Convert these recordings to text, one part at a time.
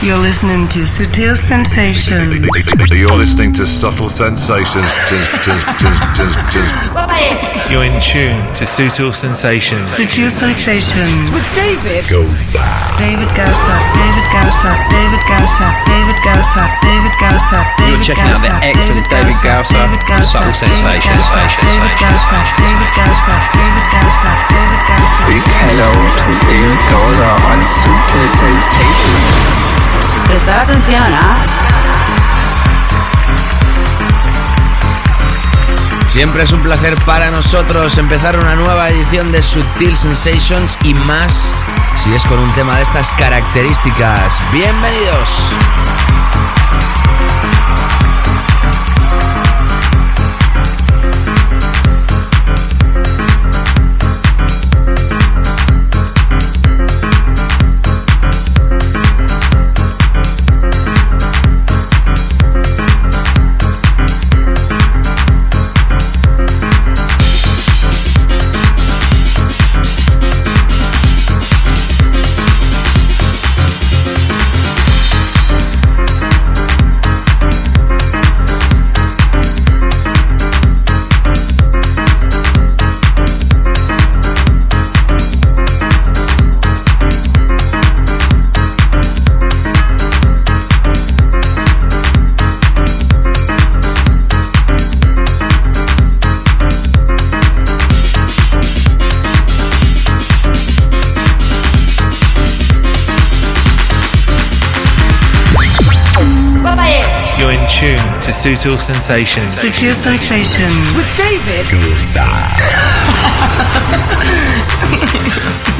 You're listening to Sutil Sensations. You're listening to Subtle Sensations. You're in tune to Sutil Sensations. Sutil Sensations. With David. Gausa. David Gausa. David Gausa. David Gausa. David Gausa. David Gausa. You're checking out the excellent David Gausa. Subtle Sensations. David Gausa. David Gausa. David Gausa. David Gausa. Big hello to David Gausa on Sutil Sensations. Prestar atención, ¿ah? Siempre es un placer para nosotros empezar una nueva edición de Subtil Sensations y más si es con un tema de estas características. Bienvenidos. To Sutil Sensations. Sutil Sensations. With David. You're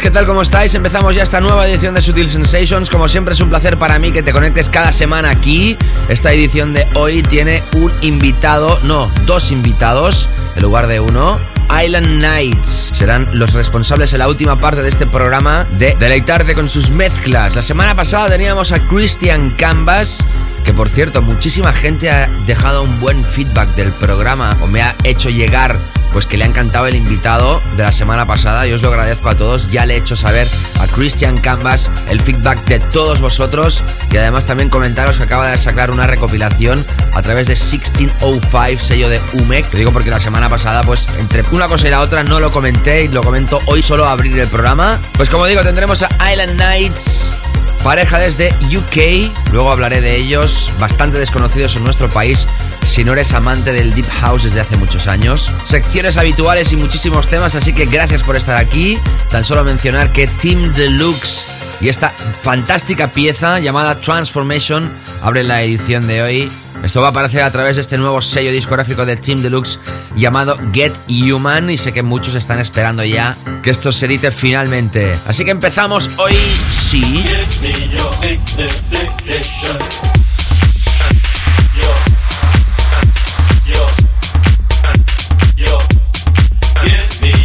¿Qué tal? ¿Cómo estáis? Empezamos ya esta nueva edición de Sutil Sensations. Como siempre es un placer para mí que te conectes cada semana aquí. Esta edición de hoy tiene un invitado, no, dos invitados en lugar de uno. Island Nights serán los responsables en la última parte de este programa de deleitarte con sus mezclas. La semana pasada teníamos a Christian Canvas que por cierto, muchísima gente ha dejado un buen feedback del programa o me ha hecho llegar pues que le ha encantado el invitado de la semana pasada. Yo os lo agradezco a todos. Ya le he hecho saber a Christian Canvas el feedback de todos vosotros y además también comentaros que acaba de sacar una recopilación a través de 1605, sello de UMEC. Te digo porque la semana pasada, pues entre una cosa y la otra no lo comenté y lo comento hoy solo a abrir el programa. Pues como digo, tendremos a Island Nights pareja desde UK, luego hablaré de ellos, bastante desconocidos en nuestro país, si no eres amante del Deep House desde hace muchos años. Secciones habituales y muchísimos temas, así que gracias por estar aquí. Tan solo mencionar que Team Deluxe y esta fantástica pieza llamada Transformation abre la edición de hoy. Esto va a aparecer a través de este nuevo sello discográfico de Team Deluxe llamado Get Human y sé que muchos están esperando ya que esto se edite finalmente. Así que empezamos hoy sí.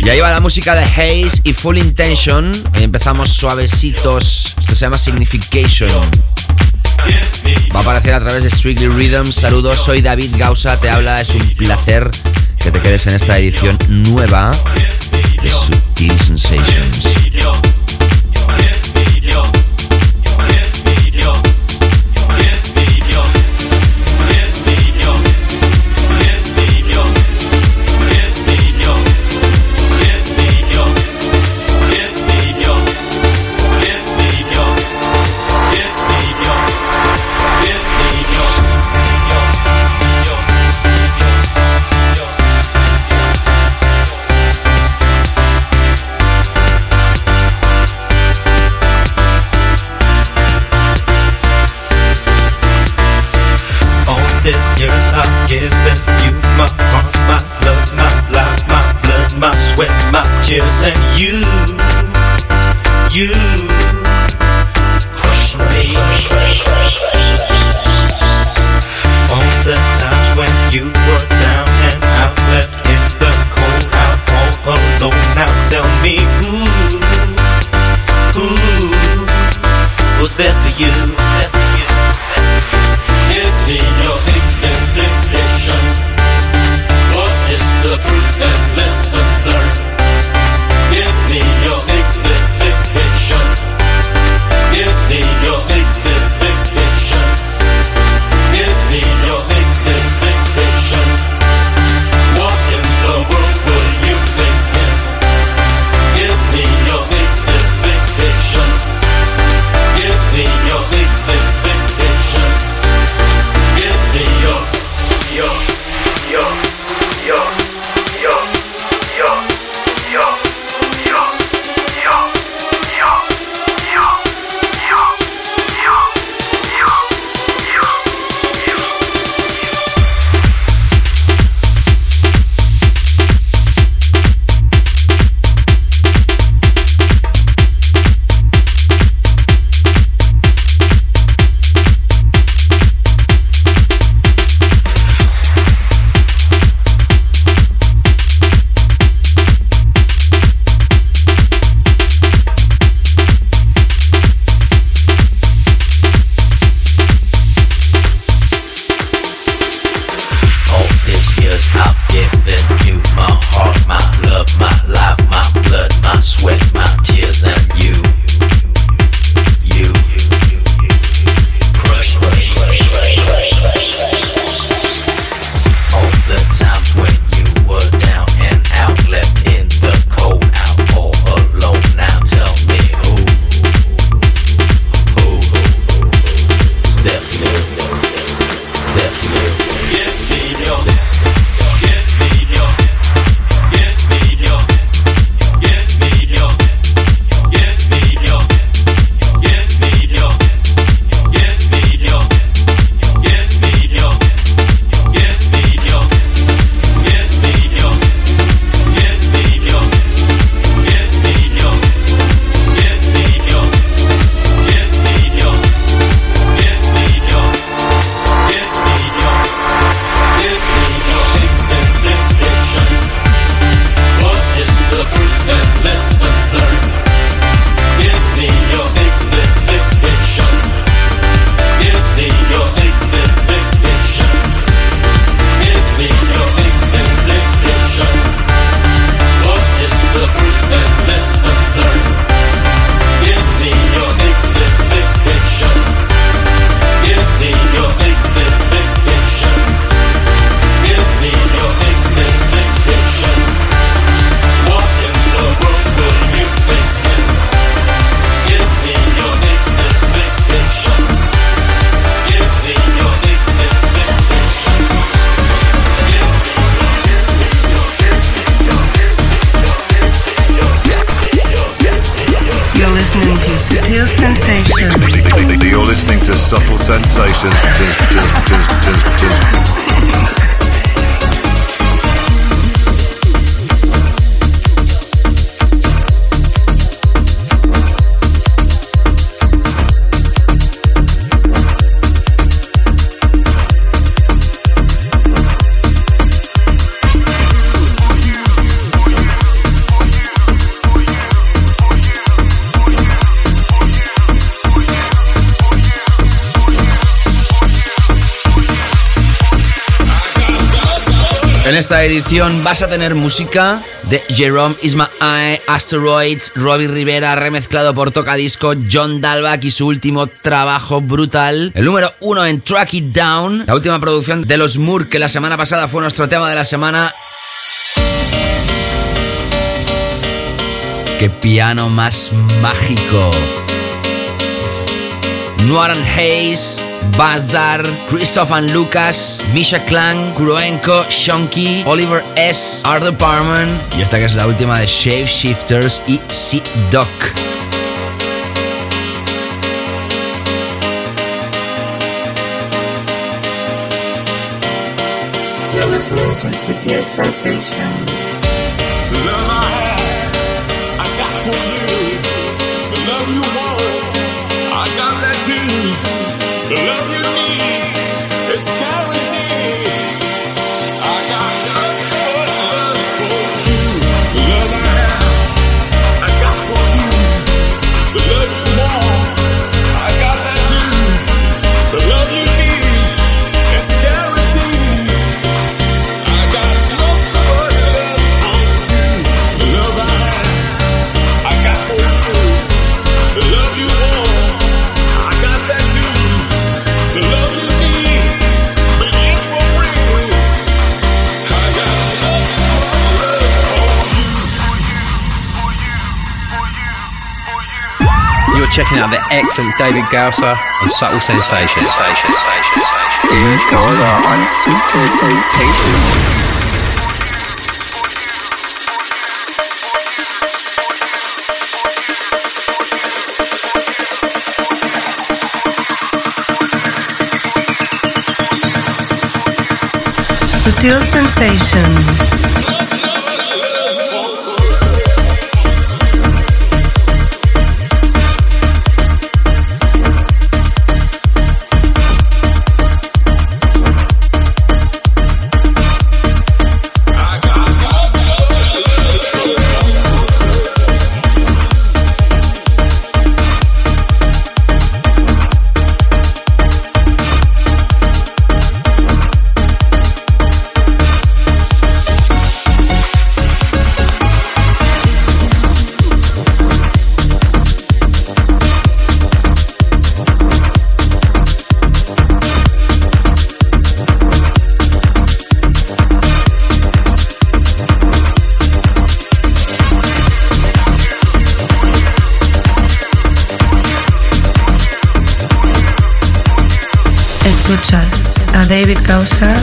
Y ahí va la música de Haze y Full Intention. Hoy empezamos suavecitos. Esto se llama Signification. Va a aparecer a través de Strictly Rhythm. Saludos, soy David Gausa, te habla. Es un placer que te quedes en esta edición nueva de Sutil Sensations. Tears and you, you crush me. On the times when you were down and out, left in the cold, out all alone. Now tell me who, who was there for you? Sensations. Esta edición vas a tener música de Jerome Isma Eye, Asteroids, Robbie Rivera, remezclado por Tocadisco, John Dalbach y su último trabajo brutal. El número uno en Track It Down, la última producción de los Moore que la semana pasada fue nuestro tema de la semana. ¡Qué piano más mágico! Noaran Hayes, Bazar, Christoph and Lucas, Misha Klang, Kuroenko, Shonky, Oliver S., Arthur Parman y esta que es la última de Shape Shifters y C Doc. Checking out the excellent David Gausser on Subtle Sensations. David Gausser on Subtle Sensations. Sutil Sensations. David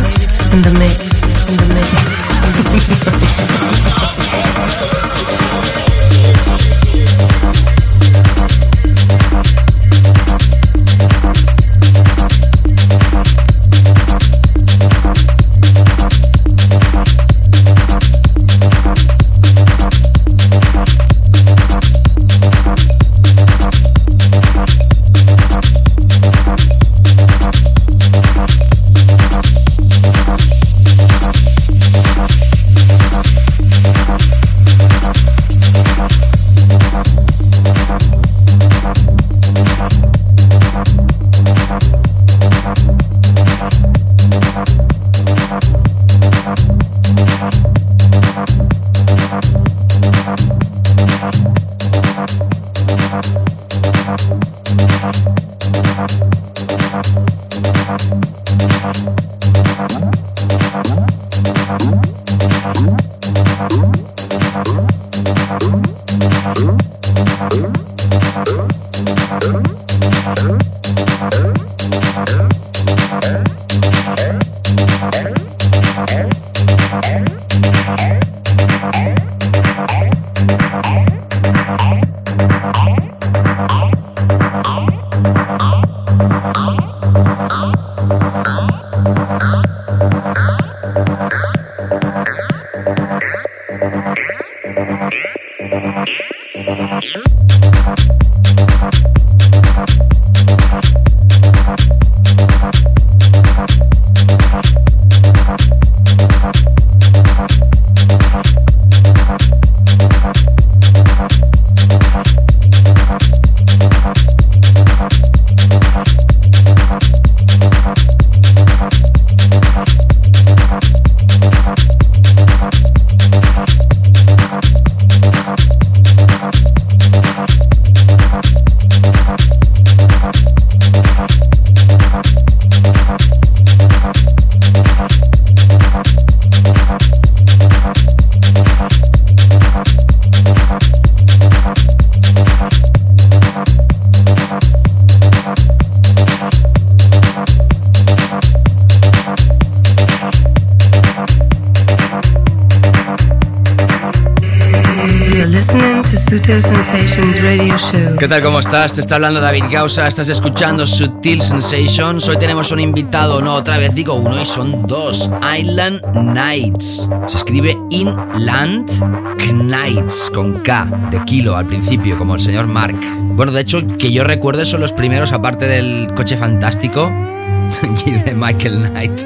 ¿Qué tal? ¿Cómo estás? Te está hablando David Gausa, estás escuchando Sutil Sensations. Hoy tenemos un invitado, no, otra vez digo uno y son dos. Island Nights. Se escribe Inland Knights con K de kilo al principio, como el señor Mark. Bueno, de hecho, que yo recuerde son los primeros, aparte del coche fantástico y de Michael Knight,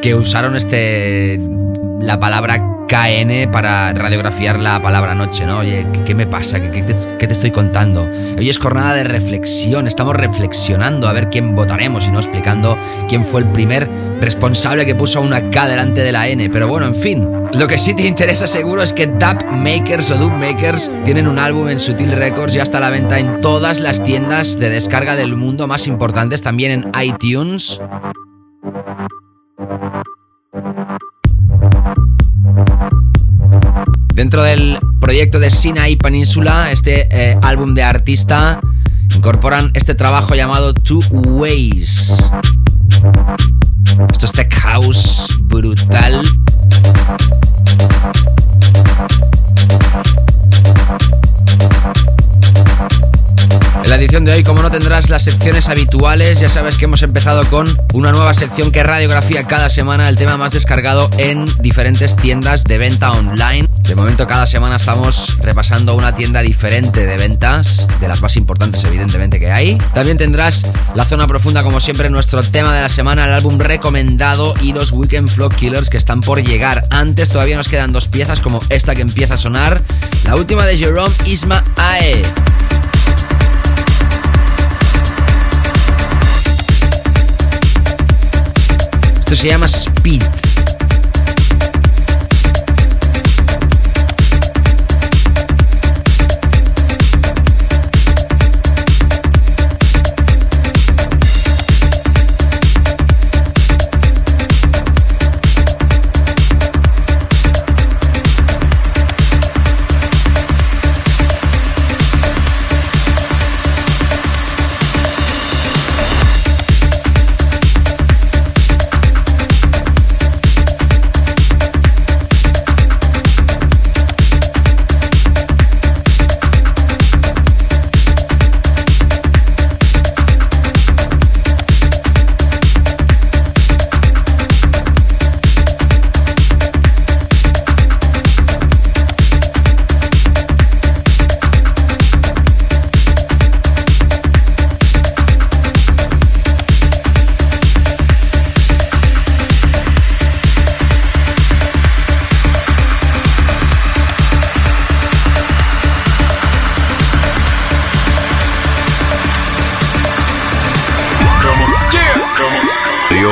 que usaron este la palabra KN para radiografiar la palabra noche, ¿no? Oye, ¿qué, me pasa? ¿Qué, te, estoy contando? Hoy es jornada de reflexión, estamos reflexionando a ver quién votaremos y no explicando quién fue el primer responsable que puso una K delante de la N. Pero bueno, en fin, lo que sí te interesa seguro es que Dub Makers o Dub Makers tienen un álbum en Sutil Records ya está a la venta en todas las tiendas de descarga del mundo más importantes, también en iTunes. Dentro del proyecto de Sinai Peninsula, este eh, álbum de artista, incorporan este trabajo llamado Two Ways. Esto es tech house brutal. La edición de hoy, como no tendrás las secciones habituales, ya sabes que hemos empezado con una nueva sección que radiografía cada semana el tema más descargado en diferentes tiendas de venta online. De momento cada semana estamos repasando una tienda diferente de ventas, de las más importantes evidentemente que hay. También tendrás la zona profunda como siempre, nuestro tema de la semana, el álbum recomendado y los Weekend Flow Killers que están por llegar. Antes todavía nos quedan dos piezas como esta que empieza a sonar, la última de Jerome Isma Ae. Esto se llama Speed.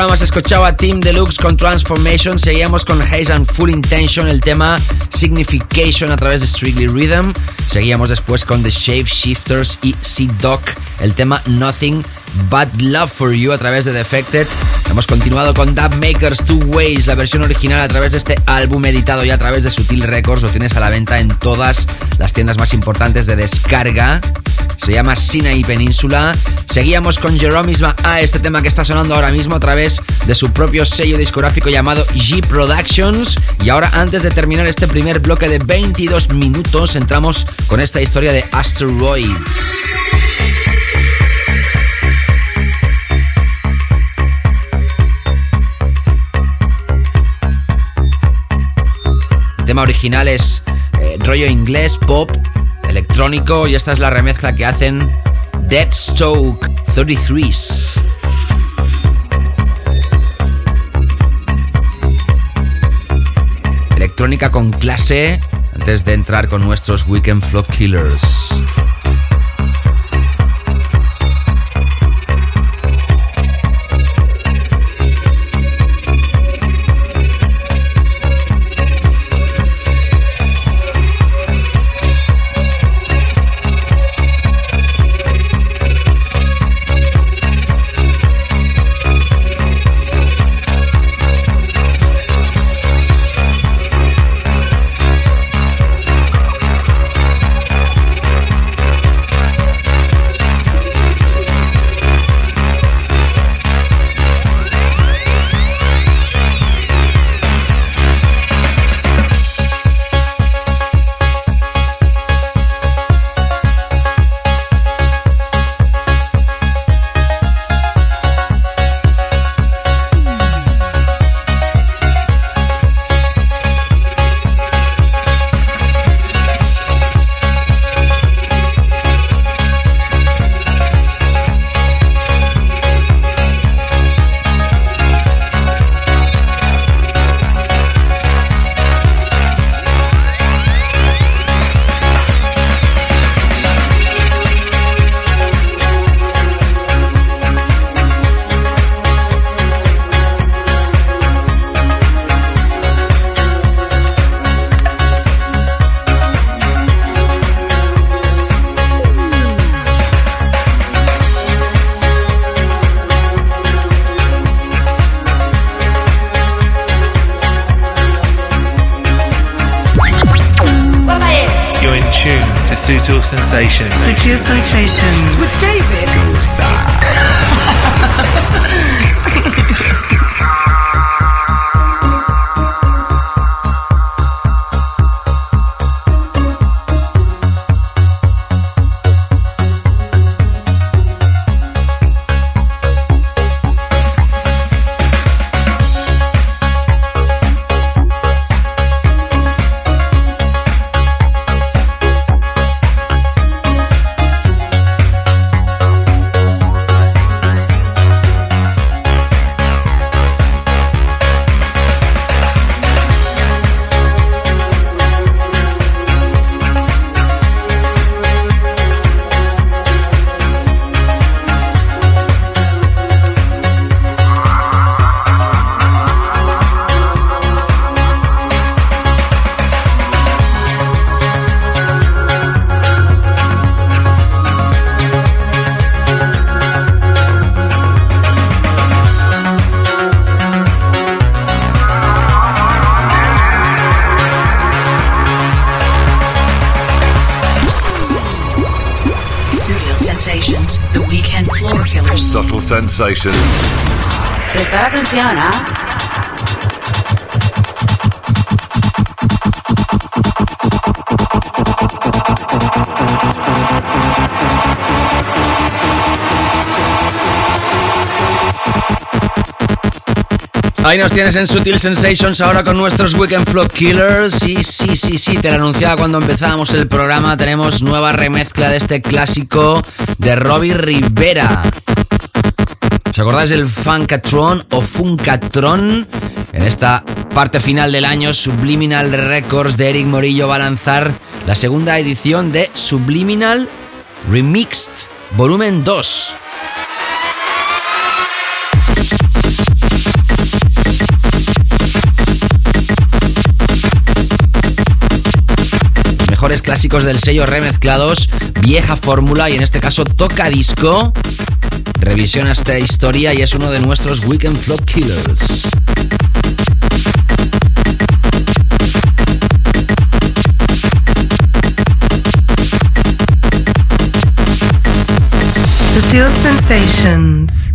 programa se escuchaba Team Deluxe con Transformation, seguíamos con Haze and Full Intention, el tema Signification a través de Strictly Rhythm, seguíamos después con The Shape Shifters y C-Doc, el tema Nothing But Love For You a través de Defected. Hemos continuado con Dub Makers Two Ways, la versión original a través de este álbum editado ya a través de Sutil Records, lo tienes a la venta en todas las tiendas más importantes de descarga se llama Sinai Península. Seguíamos con Jerome Isma A, este tema que está sonando ahora mismo a través de su propio sello discográfico llamado G Productions. Y ahora, antes de terminar este primer bloque de 22 minutos, entramos con esta historia de Asteroids. El tema original es eh, rollo inglés, pop, electrónico y esta es la remezcla que hacen Deadstroke 33s. Electrónica con clase antes de entrar con nuestros Weekend Flock Killers. Sutil Sensations. Sensations. Prestar atención, ¿ah? Ahí nos tienes en Sutil Sensations ahora con nuestros Weekend Flock Killers. Y sí, sí, sí, te lo anunciaba cuando empezábamos el programa. Tenemos nueva remezcla de este clásico de Robbie Rivera. ¿Os acordáis del Funkatron o Funkatron? En esta parte final del año, Subliminal Records de Eric Morillo va a lanzar la segunda edición de Subliminal Remixed Volumen 2. mejores clásicos del sello remezclados, vieja fórmula y en este caso toca disco. Revisiona esta historia y es uno de nuestros Weekend Flow Killers. Sensations.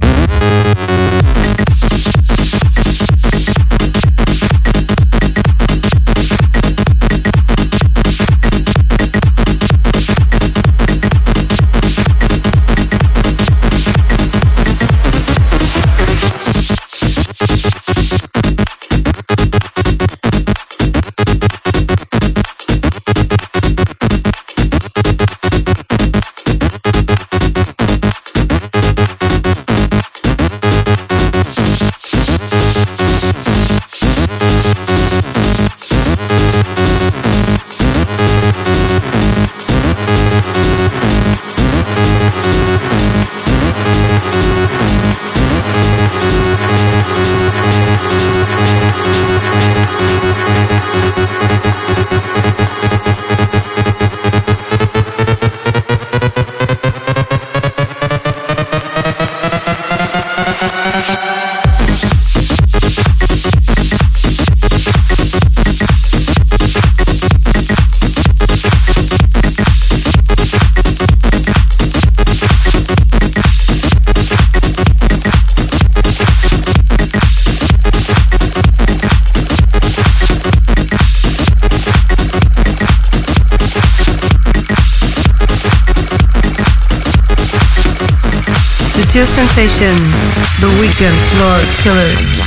Sensation, The Weekend Floor Killers.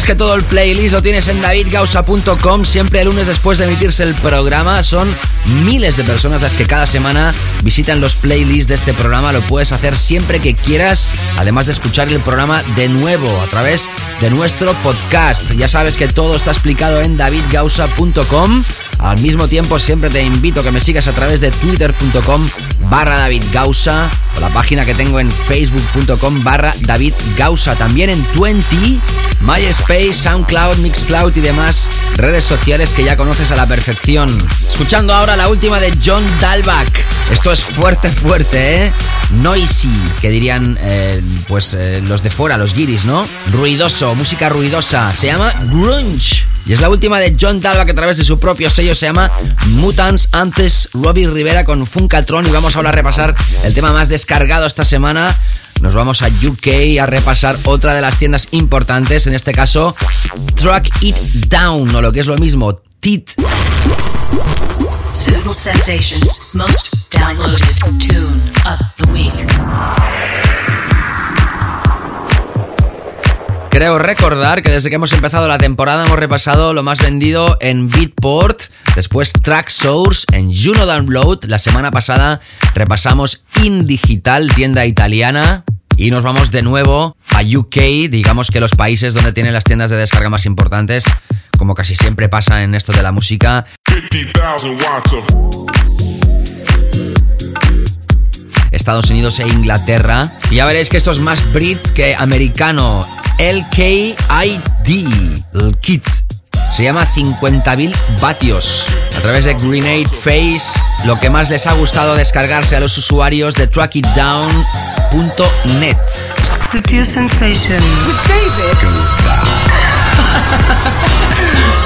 Sabes que todo el playlist lo tienes en davidgausa.com, siempre el lunes después de emitirse el programa. Son miles de personas las que cada semana visitan los playlists de este programa. Lo puedes hacer siempre que quieras, además de escuchar el programa de nuevo a través de nuestro podcast. Ya sabes que todo está explicado en davidgausa.com. Al mismo tiempo, siempre te invito a que me sigas a través de twitter.com barra David Gausa la página que tengo en facebook.com barra David Gausa. También en 20, MySpace, SoundCloud, Mixcloud y demás redes sociales que ya conoces a la perfección. Escuchando ahora la última de John Dalbach. Esto es fuerte, fuerte, ¿eh? Noisy, que dirían eh, pues eh, los de fuera, los guiris, ¿no? Ruidoso, música ruidosa. Se llama Grunge. Y es la última de John Dalva que a través de su propio sello se llama Mutants. Antes Robbie Rivera con Funkatron y vamos ahora a repasar el tema más descargado esta semana. Nos vamos a UK a repasar otra de las tiendas importantes, en este caso Track It Down o lo que es lo mismo, TIT. Sensations, most downloaded tune of the week. Creo recordar que desde que hemos empezado la temporada hemos repasado lo más vendido en Beatport, después Track Source, en Juno Download. La semana pasada repasamos In Digital, tienda italiana. Y nos vamos de nuevo a UK, digamos que los países donde tienen las tiendas de descarga más importantes, como casi siempre pasa en esto de la música. Estados Unidos e Inglaterra. Y ya veréis que esto es más Brit que americano. LKID, el kit. Se llama 50.000 vatios. A través de Grenade Face, lo que más les ha gustado descargarse a los usuarios de trackitdown.net. Sutil Sensation.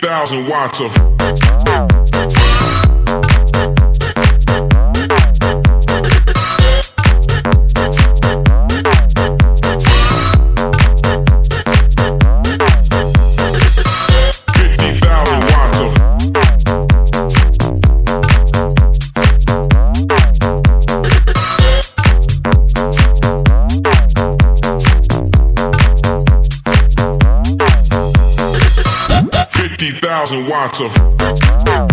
thousand watts of. Thousand watts of.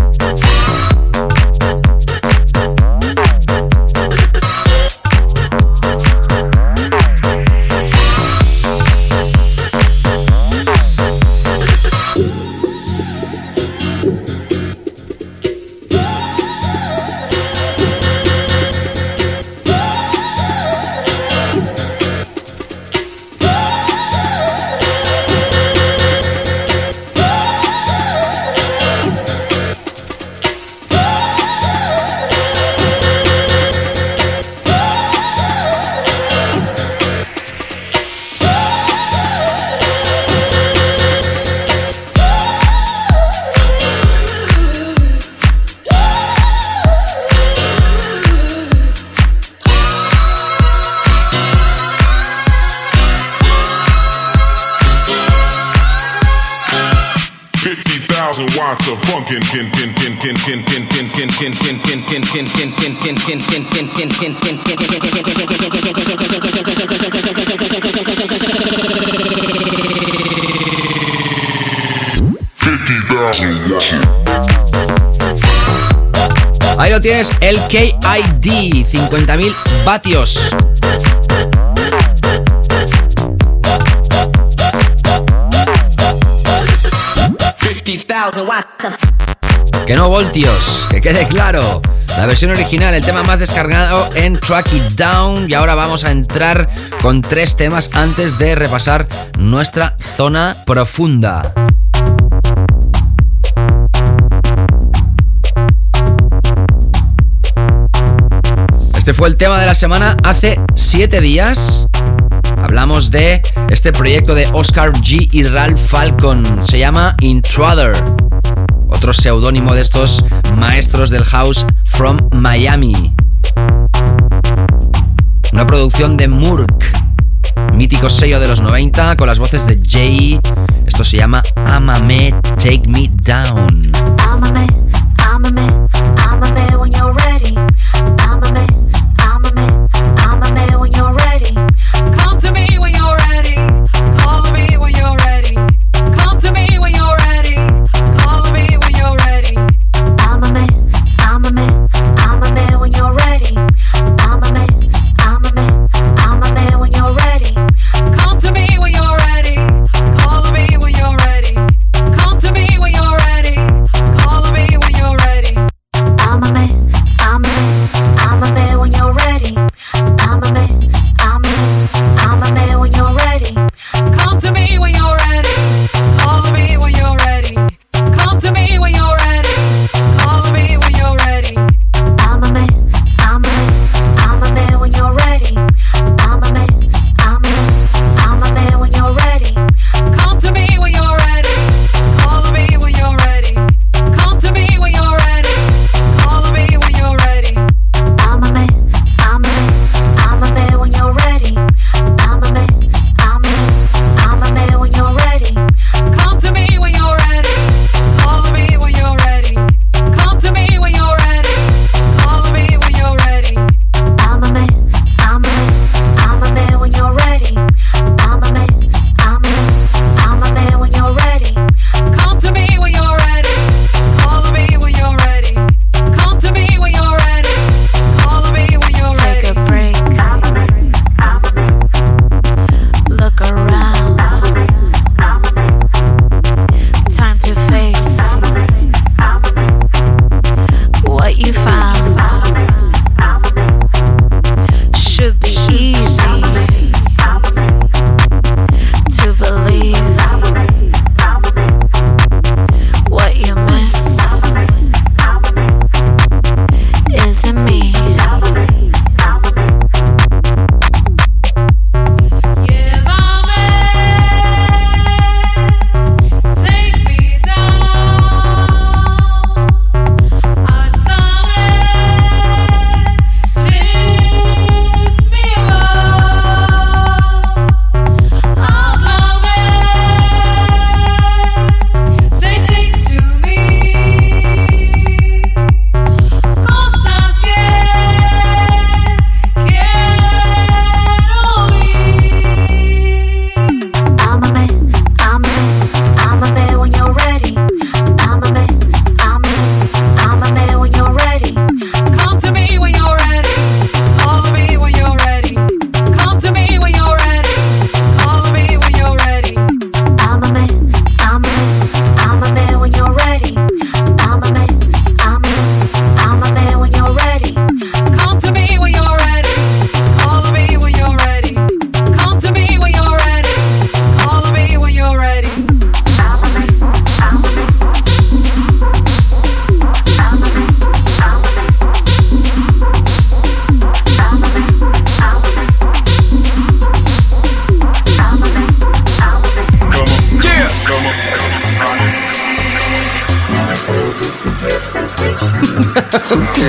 Tienes, el KID, 50.000 vatios. Que no voltios, que quede claro. La versión original, el tema más descargado en Track It Down. Y ahora vamos a entrar con tres temas antes de repasar nuestra zona profunda. Este fue el tema de la semana hace siete días. Hablamos de este proyecto de Oscar G y Ralph Falcon. Se llama Intruder. Otro seudónimo de estos maestros del house from Miami. Una producción de Murk, mítico sello de los 90 con las voces de Jay. Esto se llama Amame Take Me Down.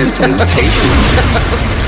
Sutil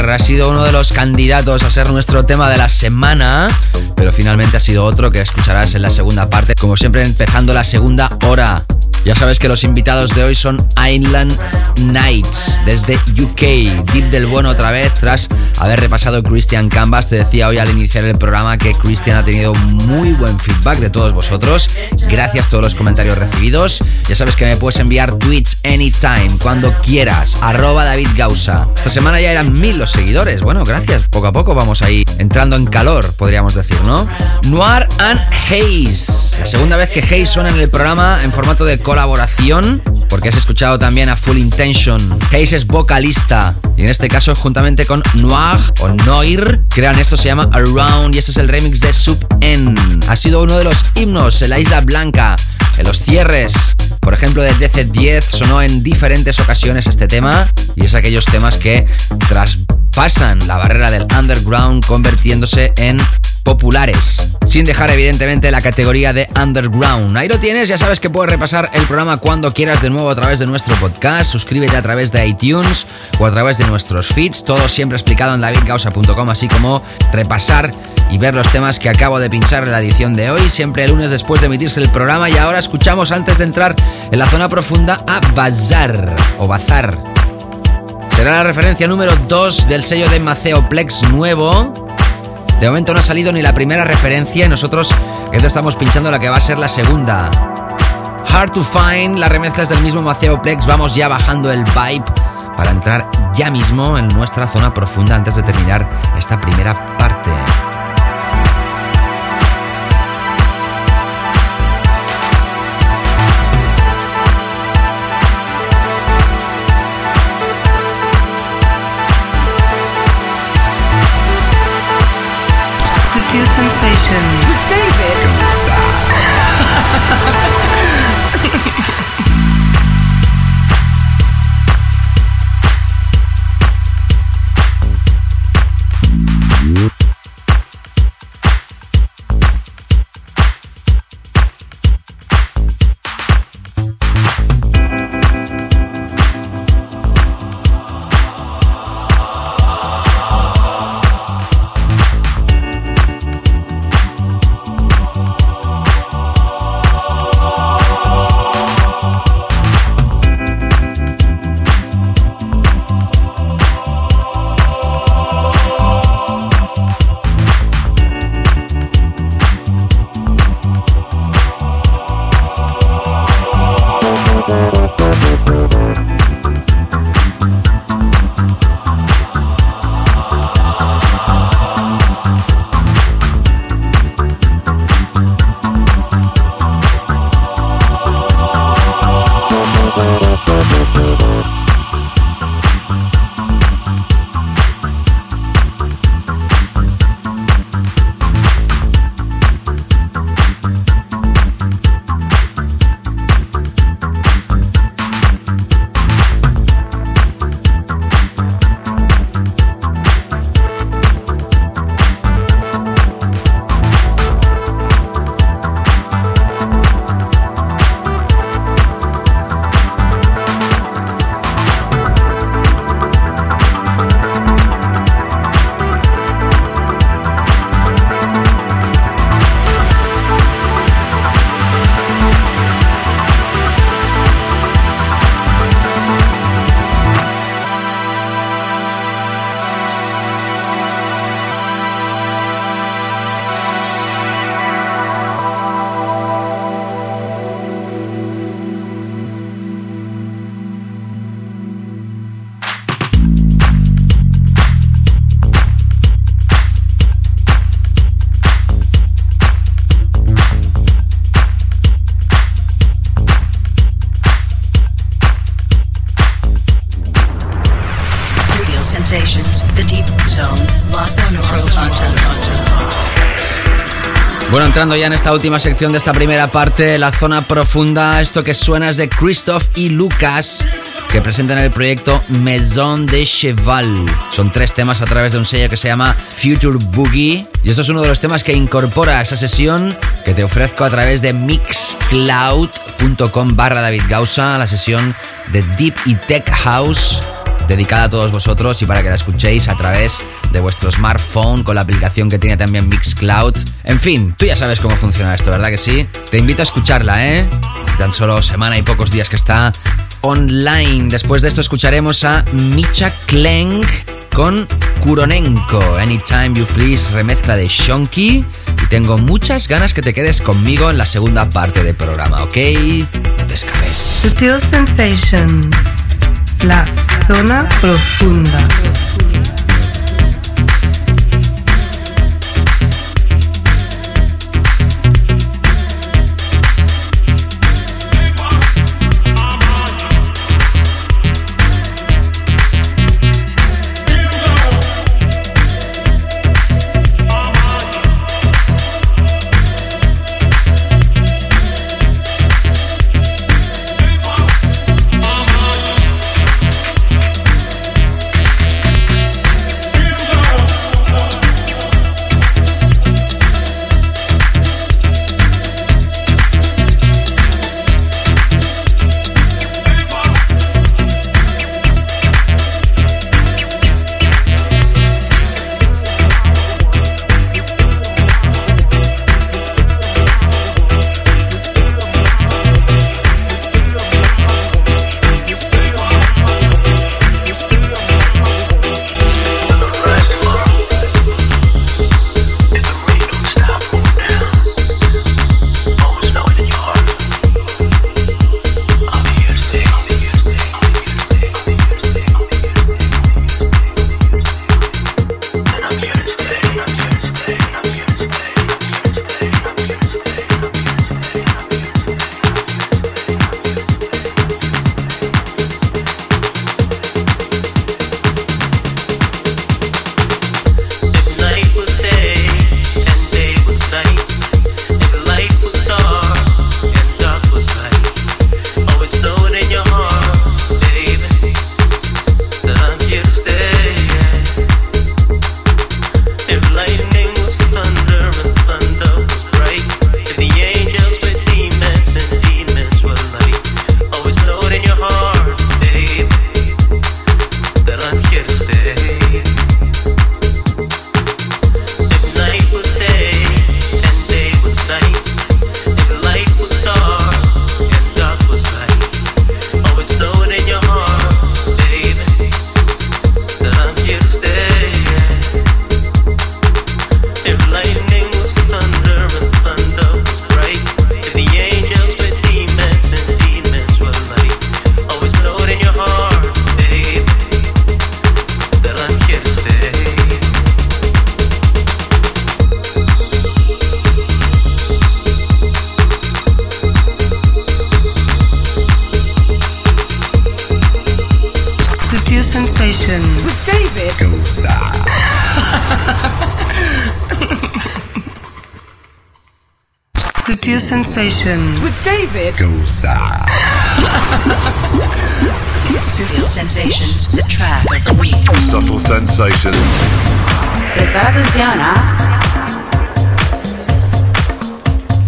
Ha sido uno de los candidatos a ser nuestro tema de la semana. Pero finalmente ha sido otro que escucharás en la segunda parte. Como siempre, empezando la segunda hora. Ya sabes que los invitados de hoy son Island Nights desde UK. Deep del bueno otra vez tras haber repasado Christian Canvas. Te decía hoy al iniciar el programa que Christian ha tenido muy buen feedback de todos vosotros. Gracias a todos los comentarios recibidos. Ya sabes que me puedes enviar tweets anytime, cuando quieras. Arroba David Gausa. Esta semana ya eran mil los seguidores. Bueno, gracias. Poco a poco vamos ahí entrando en calor, podríamos decir, ¿no? Noir and Haze. La segunda vez que Haze suena en el programa en formato de colaboración, porque has escuchado también a Full Intention. Haze es vocalista y en este caso juntamente con Noir o Noir crean esto, se llama Around y este es el remix de Sub N. Ha sido uno de los himnos en la Isla Blanca, en los cierres. Por ejemplo, de DC10 sonó en diferentes ocasiones este tema y es aquellos temas que traspasan la barrera del underground convirtiéndose en populares, sin dejar evidentemente la categoría de underground. Ahí lo tienes, ya sabes que puedes repasar el programa cuando quieras de nuevo a través de nuestro podcast, suscríbete a través de iTunes o a través de nuestros feeds, todo siempre explicado en davidgausa.com, así como repasar y ver los temas que acabo de pinchar en la edición de hoy, siempre el lunes después de emitirse el programa y ahora escuchamos antes de entrar en la zona profunda a Bazar o Bazar. Será la referencia número 2 del sello de Maceo Plex nuevo. De momento no ha salido ni la primera referencia y nosotros que estamos pinchando la que va a ser la segunda. Hard to Find, la remezcla es del mismo Maceo Plex, vamos ya bajando el vibe para entrar ya mismo en nuestra zona profunda antes de terminar esta primera parte. Ya en esta última sección de esta primera parte, la zona profunda, esto que suena es de Christoph y Lucas, que presentan el proyecto Maison de Cheval. Son tres temas a través de un sello que se llama Future Boogie. Y esto es uno de los temas que incorpora esa sesión que te ofrezco a través de mixcloud.com barra David Gausa, la sesión de Deep y Tech House dedicada a todos vosotros y para que la escuchéis a través de vuestro smartphone con la aplicación que tiene también Mixcloud. En fin, tú ya sabes cómo funciona esto, ¿verdad que sí? Te invito a escucharla, ¿eh? Tan solo semana y pocos días que está online. Después de esto escucharemos a Micha Kleng con Kuronenko. Anytime You Please, remezcla de Shonky. Y tengo muchas ganas que te quedes conmigo en la segunda parte del programa, ¿ok? No te escapes. Sutil Sensations. La zona profunda.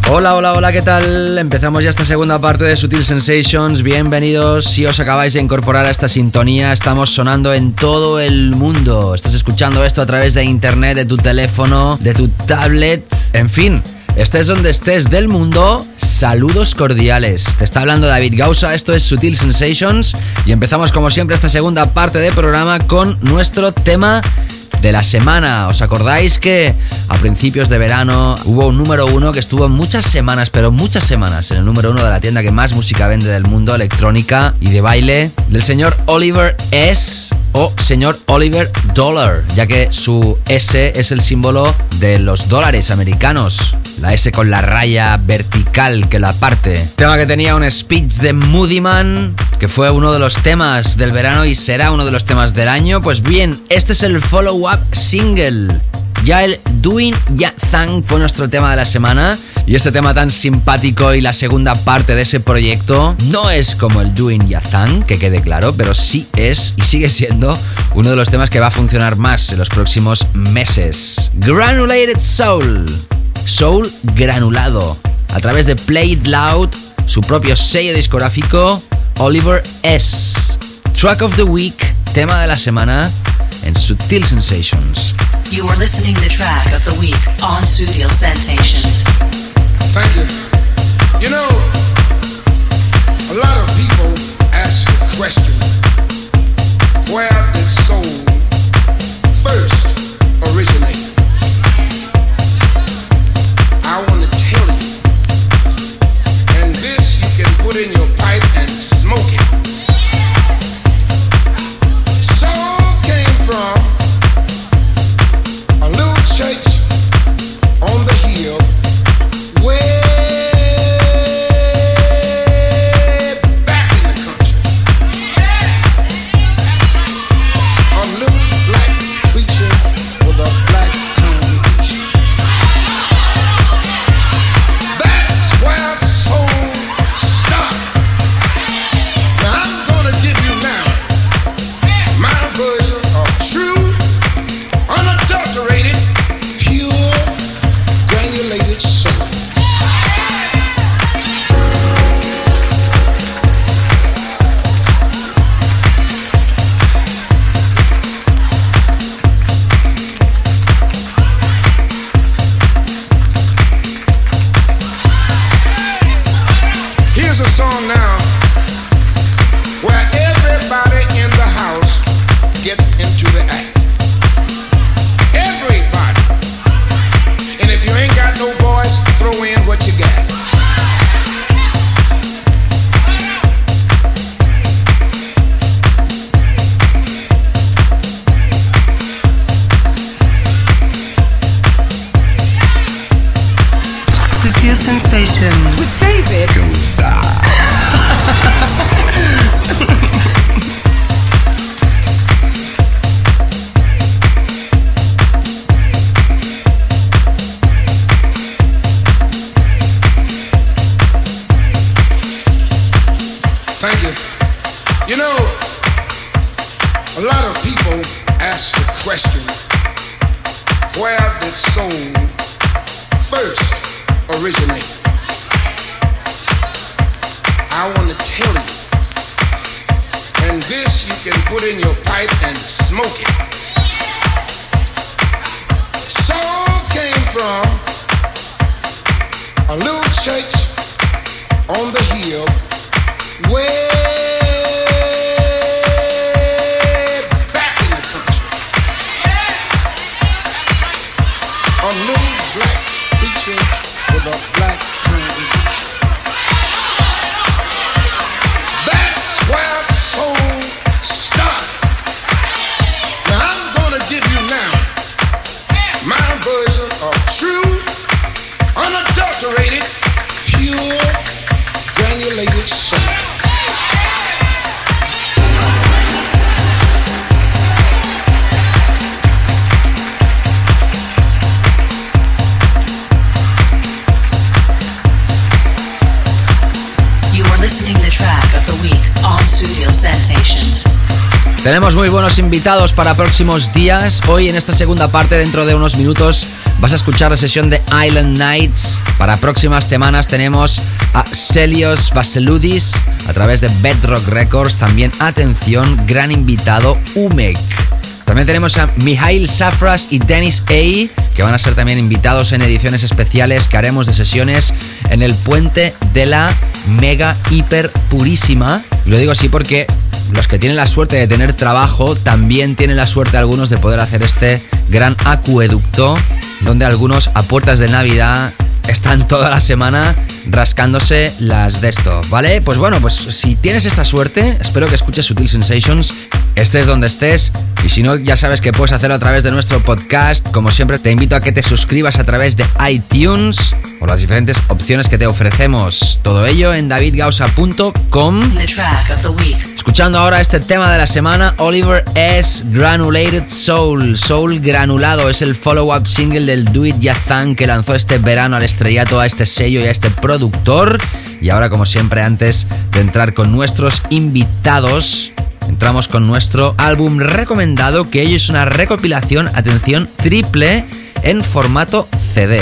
Hola, hola, hola, ¿qué tal? Empezamos ya esta segunda parte de Sutil Sensations. Bienvenidos. Si os acabáis de incorporar a esta sintonía, estamos sonando en todo el mundo. Estás escuchando esto a través de internet, de tu teléfono, de tu tablet, en fin. Estés donde estés del mundo, saludos cordiales. Te está hablando David Gausa, esto es Sutil Sensations y empezamos como siempre esta segunda parte del programa con nuestro tema de la semana. ¿Os acordáis que a principios de verano hubo un número uno que estuvo muchas semanas, pero muchas semanas, en el número uno de la tienda que más música vende del mundo, electrónica y de baile, del señor Oliver S o señor Oliver Dollar, ya que su S es el símbolo de los dólares americanos. La S con la raya vertical que la parte. Tema que tenía un speech de Moody Man, que fue uno de los temas del verano y será uno de los temas del año. Pues bien, este es el follow-up single. Ya el Doing Ya Thang fue nuestro tema de la semana. Y este tema tan simpático y la segunda parte de ese proyecto no es como el Doing Ya Thang, que quede claro, pero sí es y sigue siendo uno de los temas que va a funcionar más en los próximos meses. Granulated Soul. Soul granulado. A través de Play It Loud, su propio sello discográfico, Oliver S. Track of the Week, tema de la semana en Sutil Sensations. You are listening to the track of the week on Studio Sensations. Thank you. You know, a lot of people ask the question, invitados para próximos días. Hoy en esta segunda parte, dentro de unos minutos, vas a escuchar la sesión de Island Nights. Para próximas semanas tenemos a Celios Vaseludis a través de Bedrock Records. También, atención, gran invitado, Umek. También tenemos a Mihail Safras y Dennis A, que van a ser también invitados en ediciones especiales que haremos de sesiones en el puente de la Mega Hiper Purísima. Lo digo así porque los que tienen la suerte de tener trabajo también tienen la suerte algunos de poder hacer este gran acueducto donde algunos a puertas de Navidad están toda la semana rascándose las de esto, ¿vale? Pues bueno, pues si tienes esta suerte, espero que escuches Sutil Sensations, estés donde estés, y si no, ya sabes que puedes hacerlo a través de nuestro podcast. Como siempre, te invito a que te suscribas a través de iTunes por las diferentes opciones que te ofrecemos. Todo ello en davidgausa.com. Escuchando ahora este tema de la semana, Oliver S. Granulated Soul. Soul granulado es el follow-up single del Do It Yazan que lanzó este verano al estrellato a este sello y a este productor. Y ahora, como siempre, antes de entrar con nuestros invitados, entramos con nuestro álbum recomendado, que hoy es una recopilación, atención, triple en formato CD.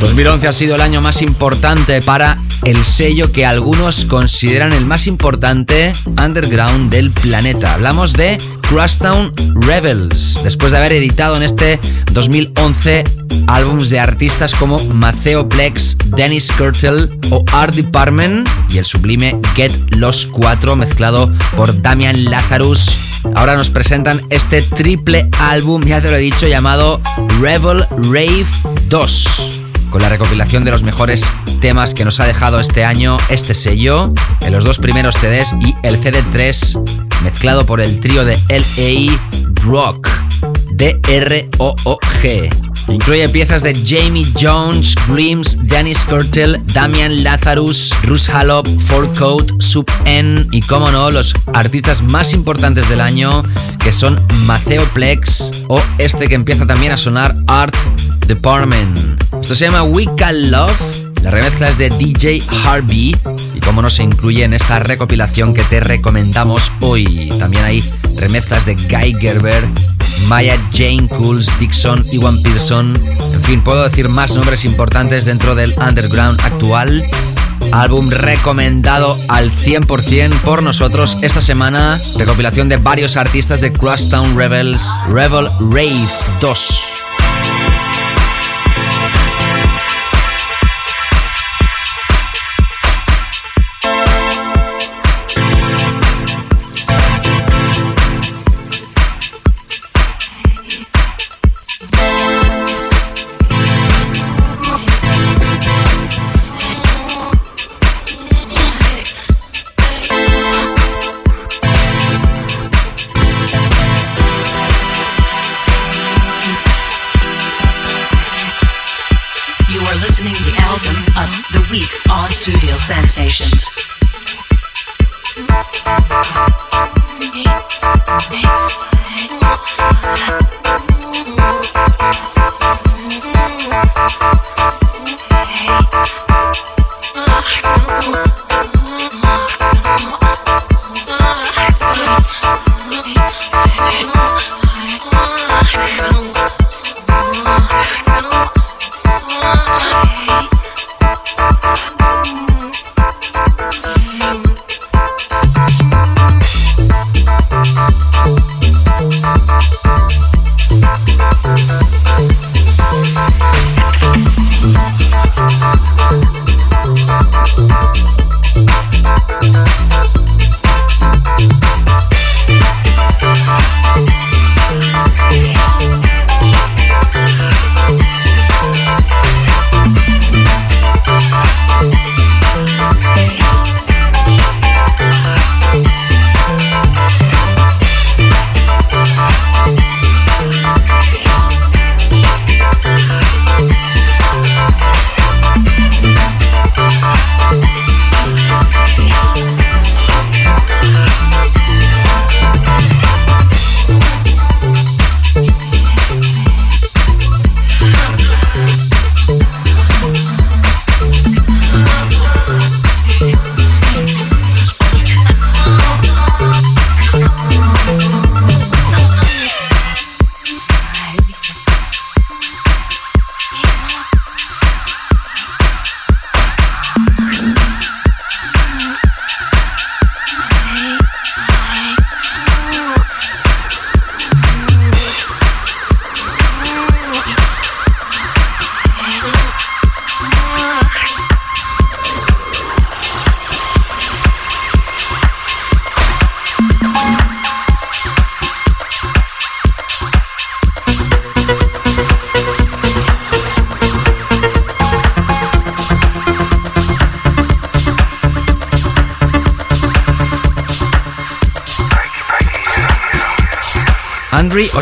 2011 ha sido el año más importante para el sello que algunos consideran el más importante underground del planeta. Hablamos de Crosstown Rebels, después de haber editado en este 2011 álbums de artistas como Maceo Plex, Dennis Kurtel o Art Department y el sublime Get Los 4 mezclado por Damian Lazarus. Ahora nos presentan este triple álbum, ya te lo he dicho, llamado Rebel Rave 2 con la recopilación de los mejores temas que nos ha dejado este año este sello, en los dos primeros CDs y el CD3 mezclado por el trío de LA Rock, D-R-O-O-G. Incluye piezas de Jamie Jones, Grims, Dennis Kurtel, Damian Lazarus, Russ Hallop, Ford Coat, Sub N y, como no, los artistas más importantes del año que son Maceo Plex o este que empieza también a sonar Art Department. Esto se llama We Can Love. La remezcla es de DJ Harvey y como no se incluye en esta recopilación que te recomendamos hoy. También hay remezclas de Guy Gerber, Maya Jane Cools, Dixon, Iwan Pearson. En fin, puedo decir más nombres importantes dentro del underground actual. Álbum recomendado al 100% por nosotros esta semana. Recopilación de varios artistas de Crosstown Rebels, Rebel Rave 2.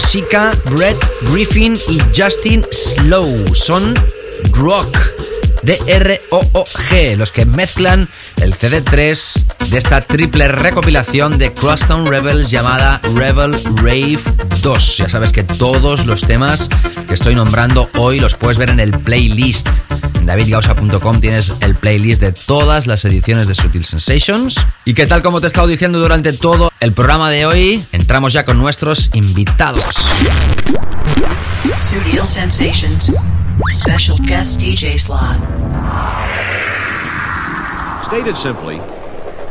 Osika, Brett Griffin y Justin Slow. Son Rock. D-R-O-O-G, los que mezclan el CD3 de esta triple recopilación de Crosstown Rebels llamada Rebel Rave 2. Ya sabes que todos los temas que estoy nombrando hoy los puedes ver en el playlist. En davidgausa.com tienes el playlist de todas las ediciones de Sutil Sensations. Y que tal como te he estado diciendo durante todo el programa de hoy, entramos ya con nuestros invitados. Sutil Sensations. Special guest DJ slot. Stated simply,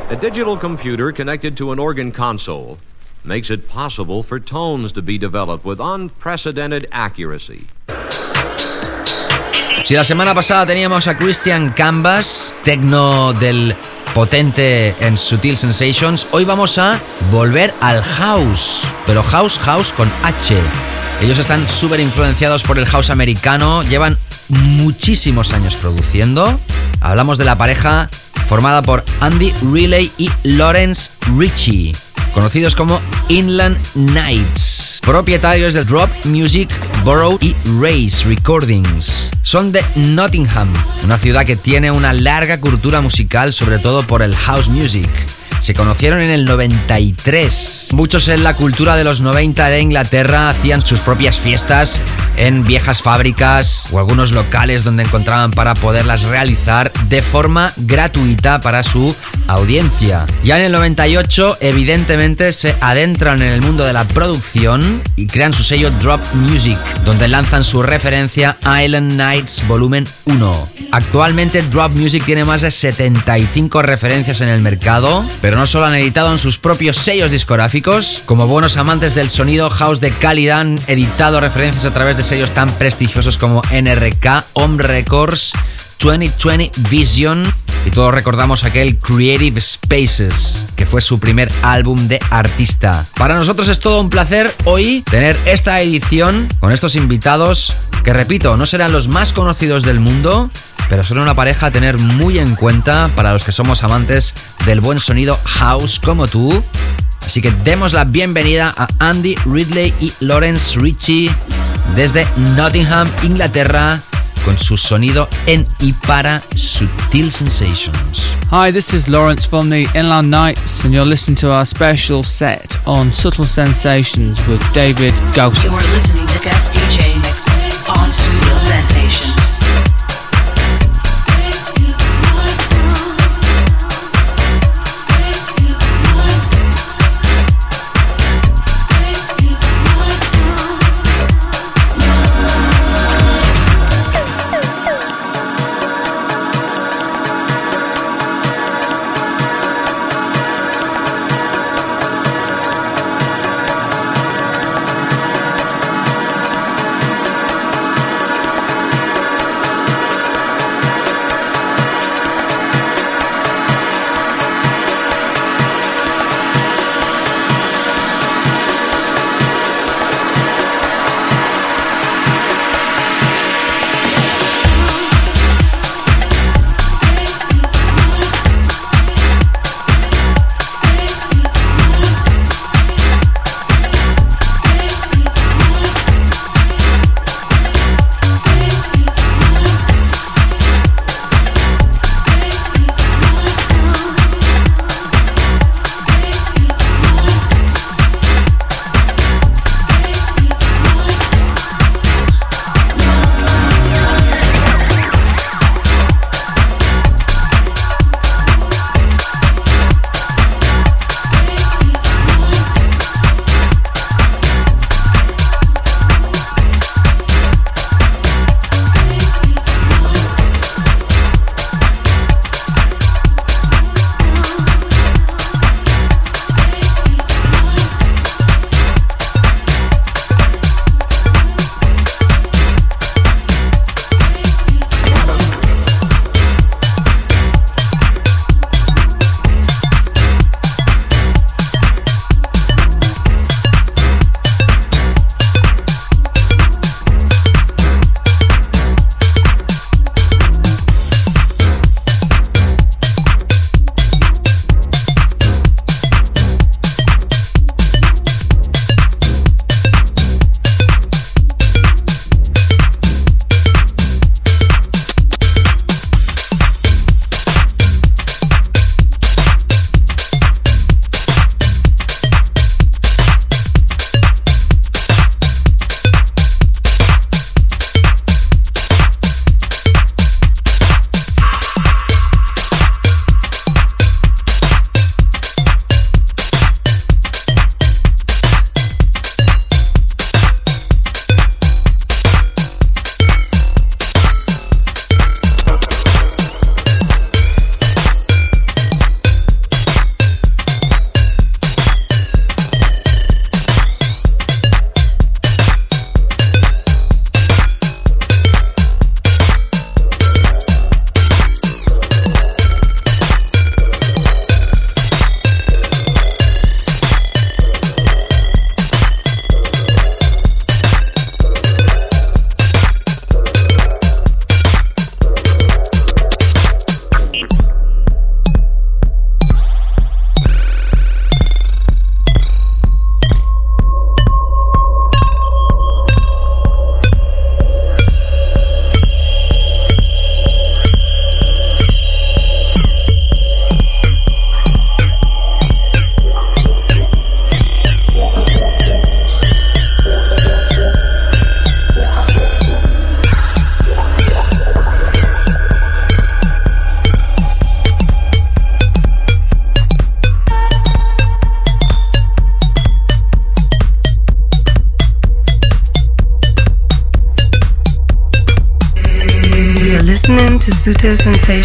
a digital computer connected to an organ console makes it possible for tones to be developed with unprecedented accuracy. Si la semana pasada teníamos a Christian Canvas, tecno del potente en Sutil Sensations, hoy vamos a volver al house, pero house house con H. Ellos están súper influenciados por el house americano, llevan muchísimos años produciendo. Hablamos de la pareja formada por Andy Riley y Lawrence Ritchie, conocidos como Inland Knights, propietarios de Drop Music, Borough y Race Recordings. Son de Nottingham, una ciudad que tiene una larga cultura musical, sobre todo por el house music. Se conocieron en el 93. Muchos en la cultura de los 90 de Inglaterra hacían sus propias fiestas en viejas fábricas o algunos locales donde encontraban para poderlas realizar de forma gratuita para su audiencia. Ya en el 98 evidentemente se adentran en el mundo de la producción y crean su sello Drop Music, donde lanzan su referencia Island Nights Volumen 1. Actualmente Drop Music tiene más de 75 referencias en el mercado, no solo han editado en sus propios sellos discográficos, como buenos amantes del sonido house de calidad han editado referencias a través de sellos tan prestigiosos como NRK, Home Records, 2020 Vision y todos recordamos aquel Creative Spaces, que fue su primer álbum de artista. Para nosotros es todo un placer hoy tener esta edición con estos invitados que repito, no serán los más conocidos del mundo, pero son una pareja a tener muy en cuenta para los que somos amantes del buen sonido house como tú. Así que demos la bienvenida a Andy Ridley y Lawrence Ritchie desde Nottingham, Inglaterra, con su sonido en y para Sutil Sensations. Hi, this is Lawrence from the Inland Knights, and you're listening to our special set on Subtle Sensations with David Gausa. You are listening to guest DJ mix on Sutil Sensations. Listening to Sutil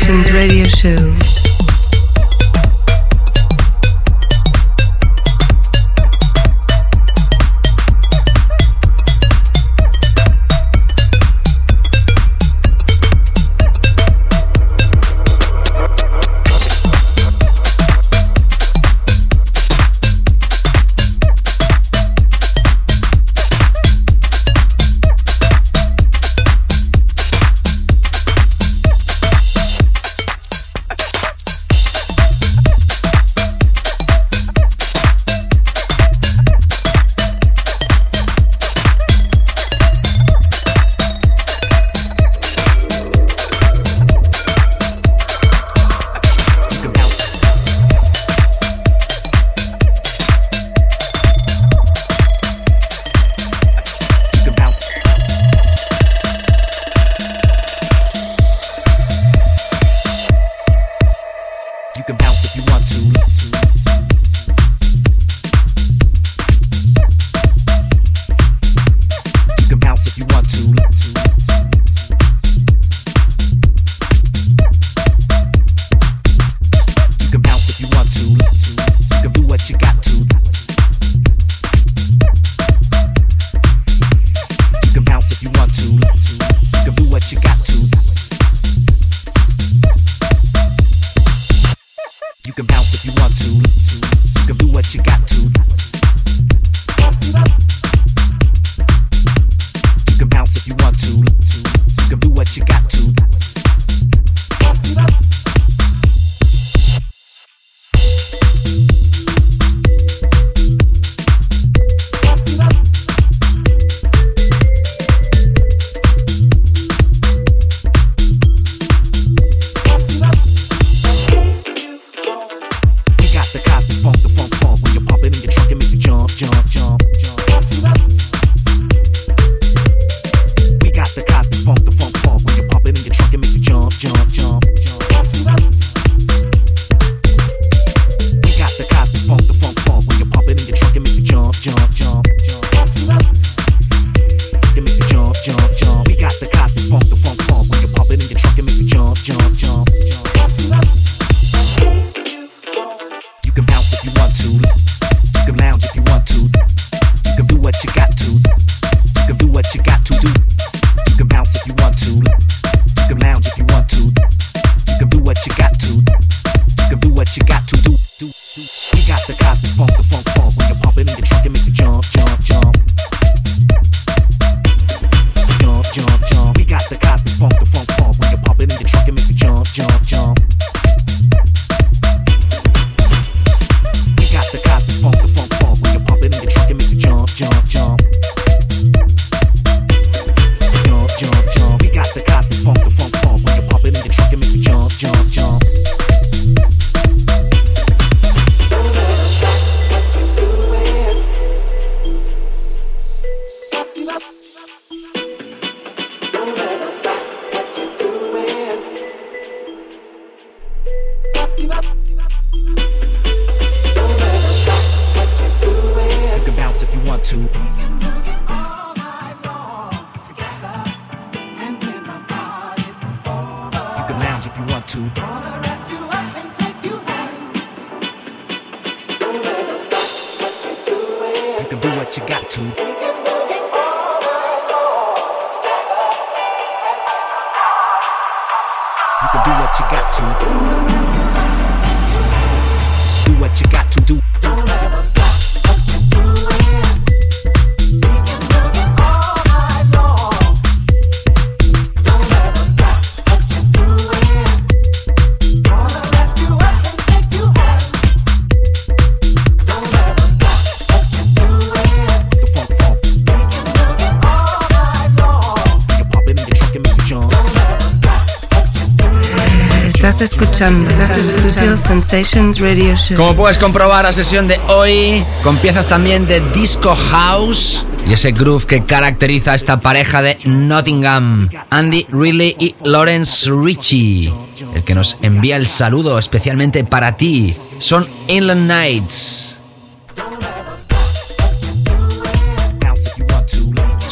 Como puedes comprobar, la sesión de hoy con piezas también de Disco House y ese groove que caracteriza a esta pareja de Nottingham, Andy Riley y Lawrence Ritchie, el que nos envía el saludo especialmente para ti. Son Inland Nights.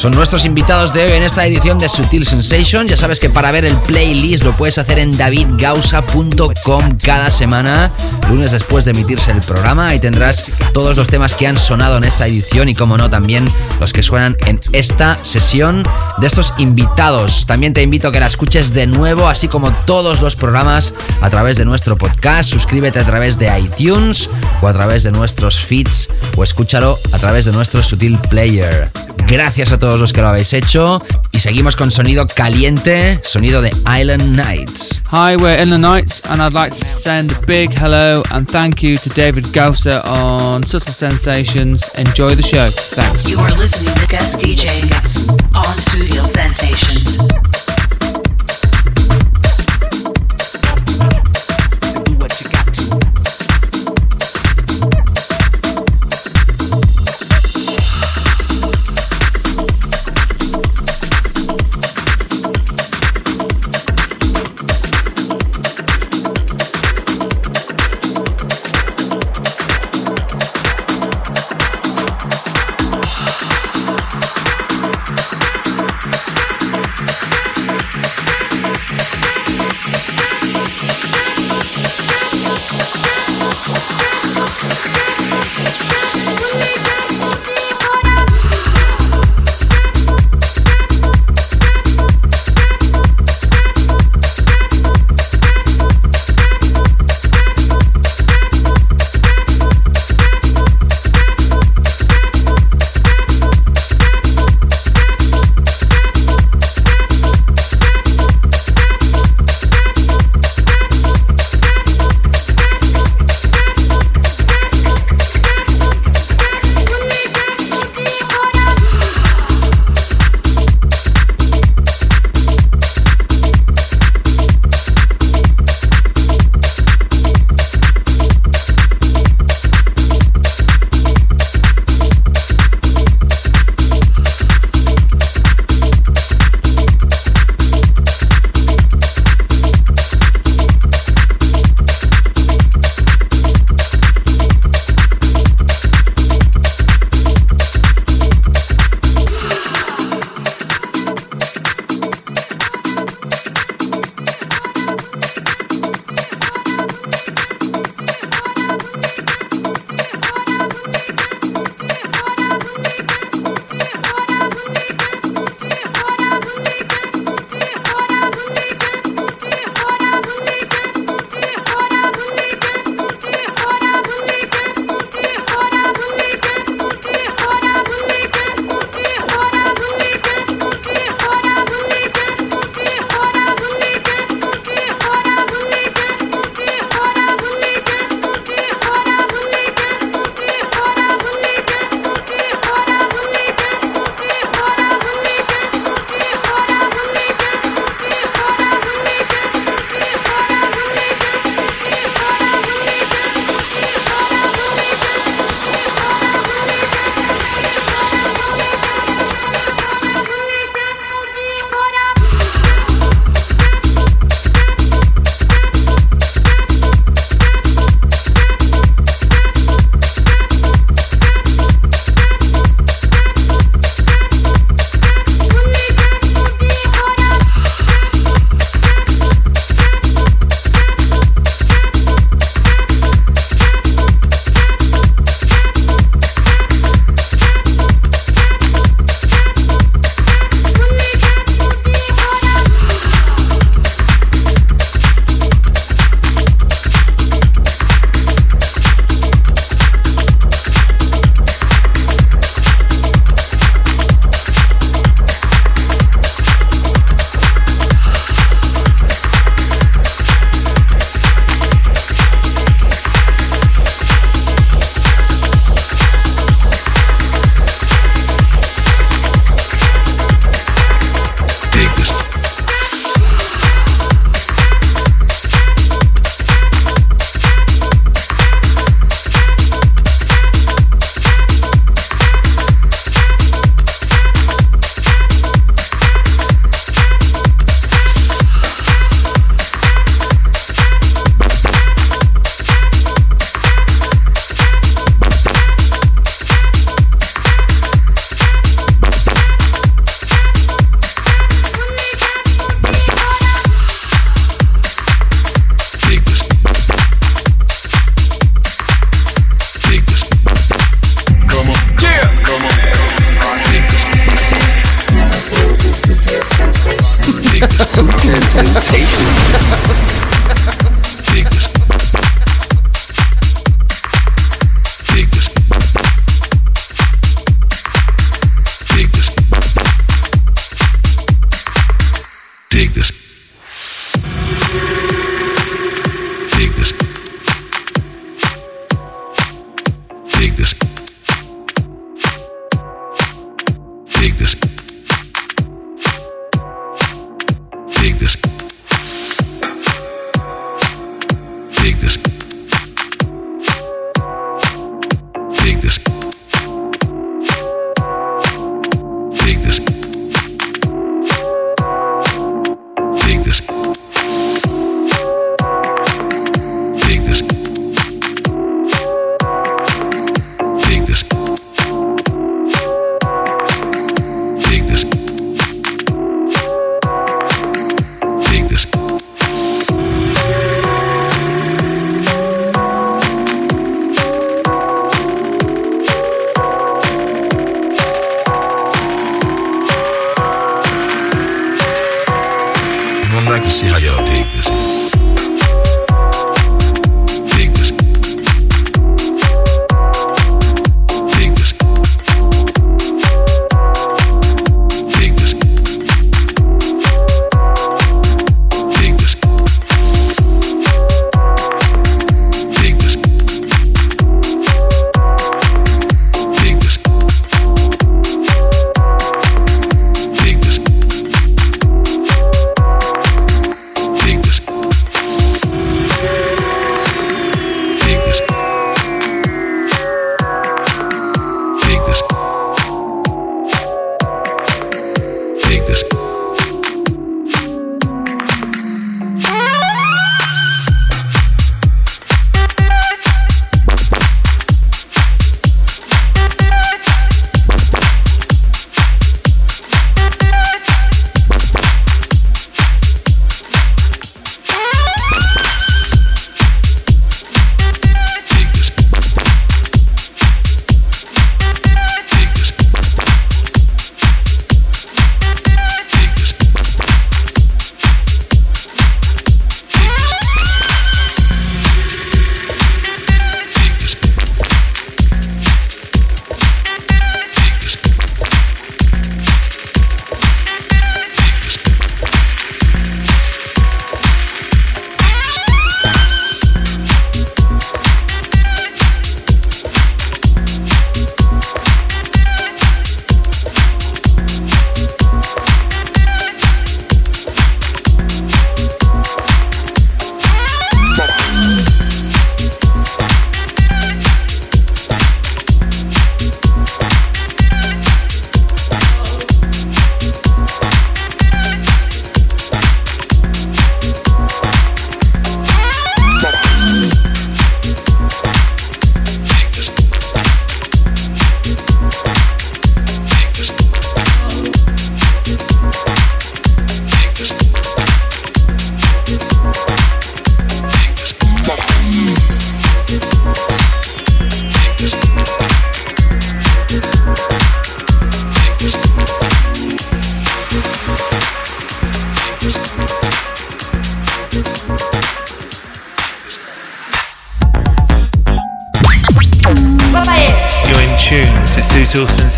Son nuestros invitados de hoy en esta edición de Sutil Sensation. Ya sabes que para ver el playlist lo puedes hacer en davidgausa.com cada semana, lunes después de emitirse el programa. Ahí tendrás todos los temas que han sonado en esta edición y, como no, también los que suenan en esta sesión de estos invitados. También te invito a que la escuches de nuevo, así como todos los programas a través de nuestro podcast. Suscríbete a través de iTunes o a través de nuestros feeds o escúchalo a través de nuestro Sutil Player. Gracias a todos los que lo habéis hecho y seguimos con sonido caliente, sonido de Island Nights. Hi, we're Island Nights and I'd like to send a big hello and thank you to David Gausser on Subtle Sensations. Enjoy the show. Thanks. You are listening to guest DJ mix on Studio Sensations.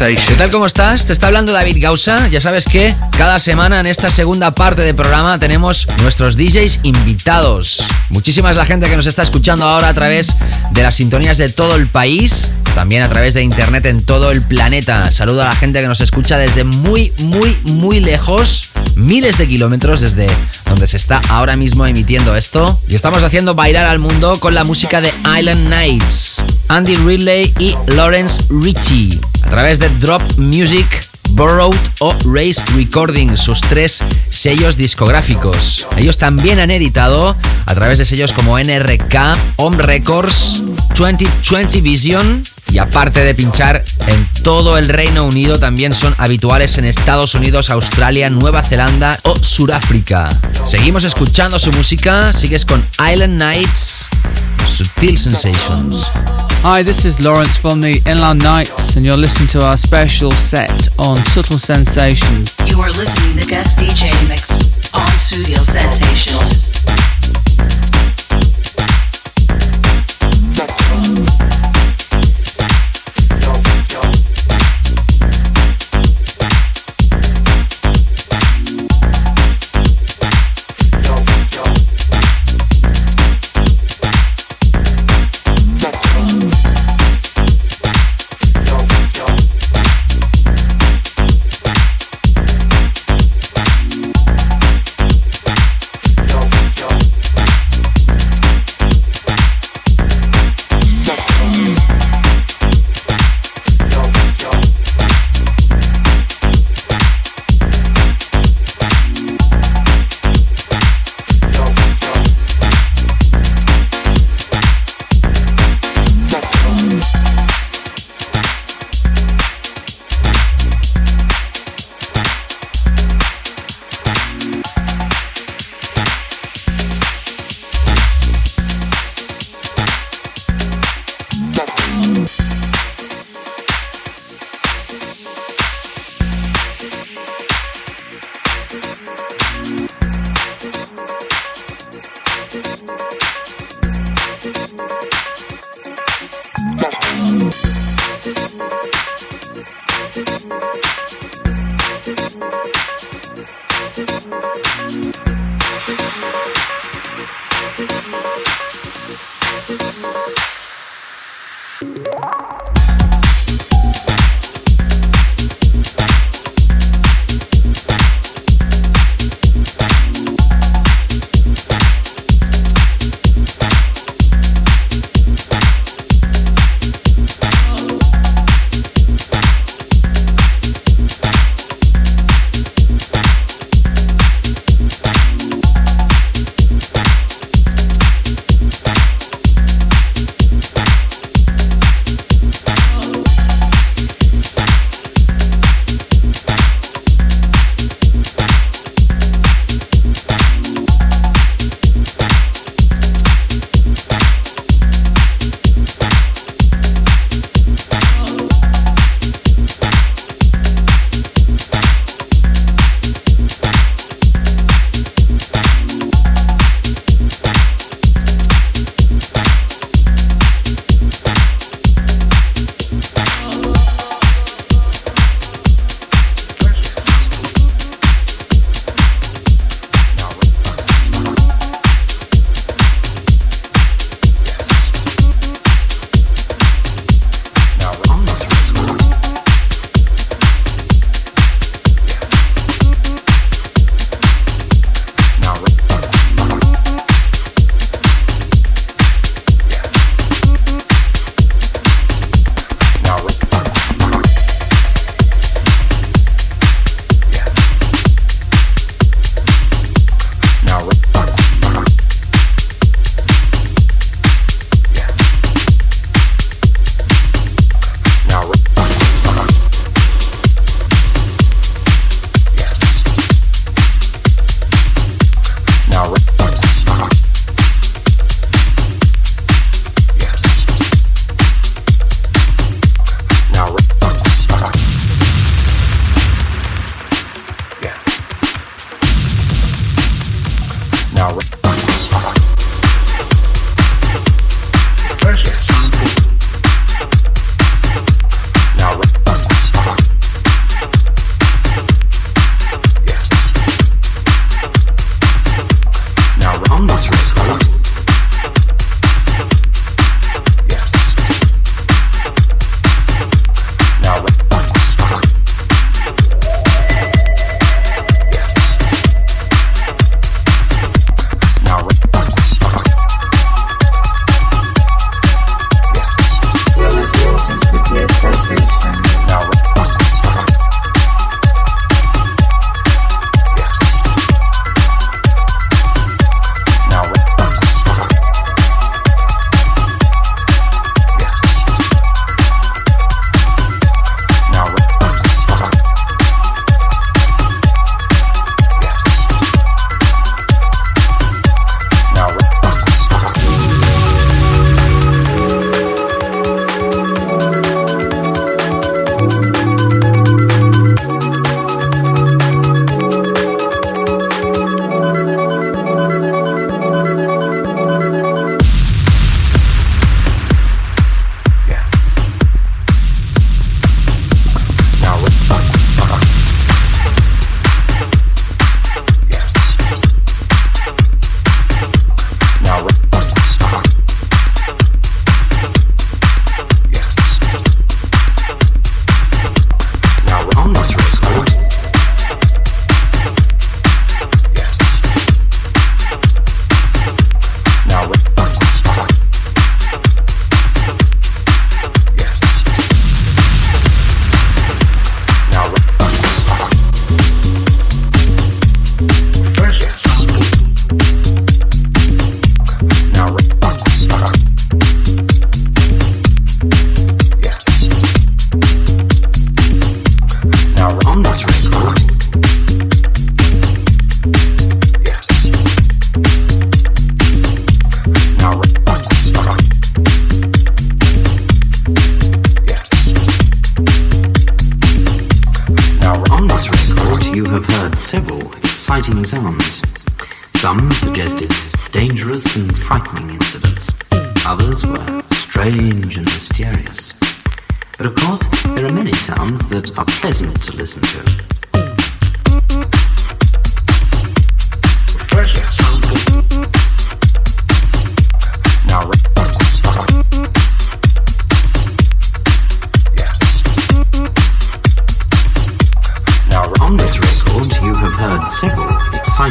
¿Qué tal? ¿Cómo estás? Te está hablando David Gausa. Ya sabes que cada semana en esta segunda parte del programa tenemos nuestros DJs invitados. Muchísima es la gente que nos está escuchando ahora a través de las sintonías de todo el país, también a través de internet en todo el planeta. Saludo a la gente que nos escucha desde muy, muy, muy lejos, miles de kilómetros desde donde se está ahora mismo emitiendo esto. Y estamos haciendo bailar al mundo con la música de Island Nights, Andy Ridley y Lawrence Ritchie, través de Drop Music. Borrowed o Race Recording, sus tres sellos discográficos. Ellos también han editado a través de sellos como NRK, Home Records, 2020 Vision y aparte de pinchar en todo el Reino Unido, también son habituales en Estados Unidos, Australia, Nueva Zelanda o Sudáfrica. Seguimos escuchando su música, sigues con Island Nights, Subtil Sensations. Hi, this is Lawrence from the Inland Nights, and you're listening to our special set on Subtle Sensations. You are listening to guest DJ mix on Studio Sensations.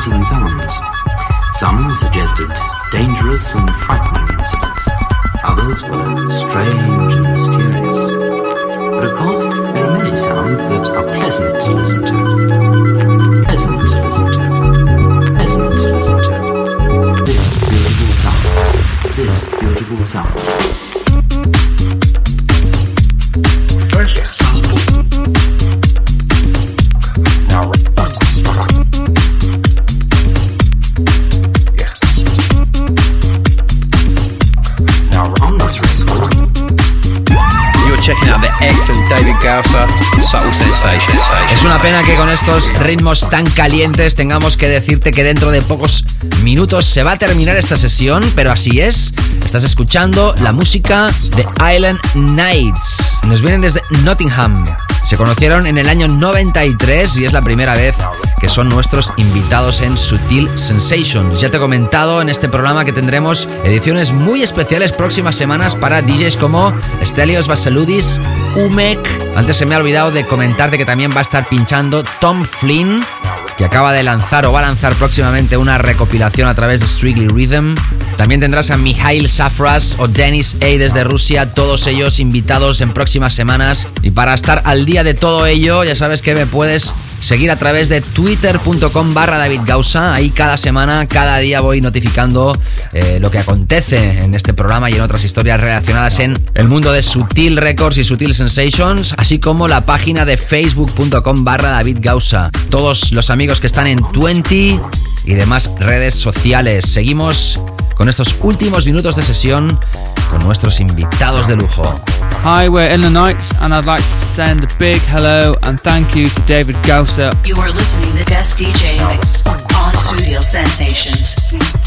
Sounds. Some suggested dangerous and frightening incidents. Others were strange and mysterious. But of course, there are many sounds that are pleasant to listen to. Pleasant to listen to. Pleasant to listen to. This beautiful sound. This beautiful sound. Pena que con estos ritmos tan calientes tengamos que decirte que dentro de pocos minutos se va a terminar esta sesión, pero así es. Estás escuchando la música de Island Nights. Nos vienen desde Nottingham. Se conocieron en el año 93 y es la primera vez que son nuestros invitados en Sutil Sensations. Ya te he comentado en este programa que tendremos ediciones muy especiales próximas semanas para DJs como Stelios Vasiludis, Umek. Antes se me ha olvidado de comentarte que también va a estar pinchando Tom Flynn, que acaba de lanzar o va a lanzar próximamente una recopilación a través de Strictly Rhythm. También tendrás a Mihail Safras o Denis A desde Rusia, todos ellos invitados en próximas semanas. Y para estar al día de todo ello, ya sabes que me puedes seguir a través de twitter.com barra David Gausa. Ahí cada semana, cada día voy notificando eh, lo que acontece en este programa y en otras historias relacionadas en el mundo de Sutil Records y Sutil Sensations, así como la página de facebook.com barra David Gausa. Todos los amigos que están en 20 y demás redes sociales. Seguimos con estos últimos minutos de sesión con nuestros invitados de lujo. Hi, we're in the nights, and I'd like to send a big hello and thank you to David Gausser. You are listening to Guest DJ Mix on Studio Sensations.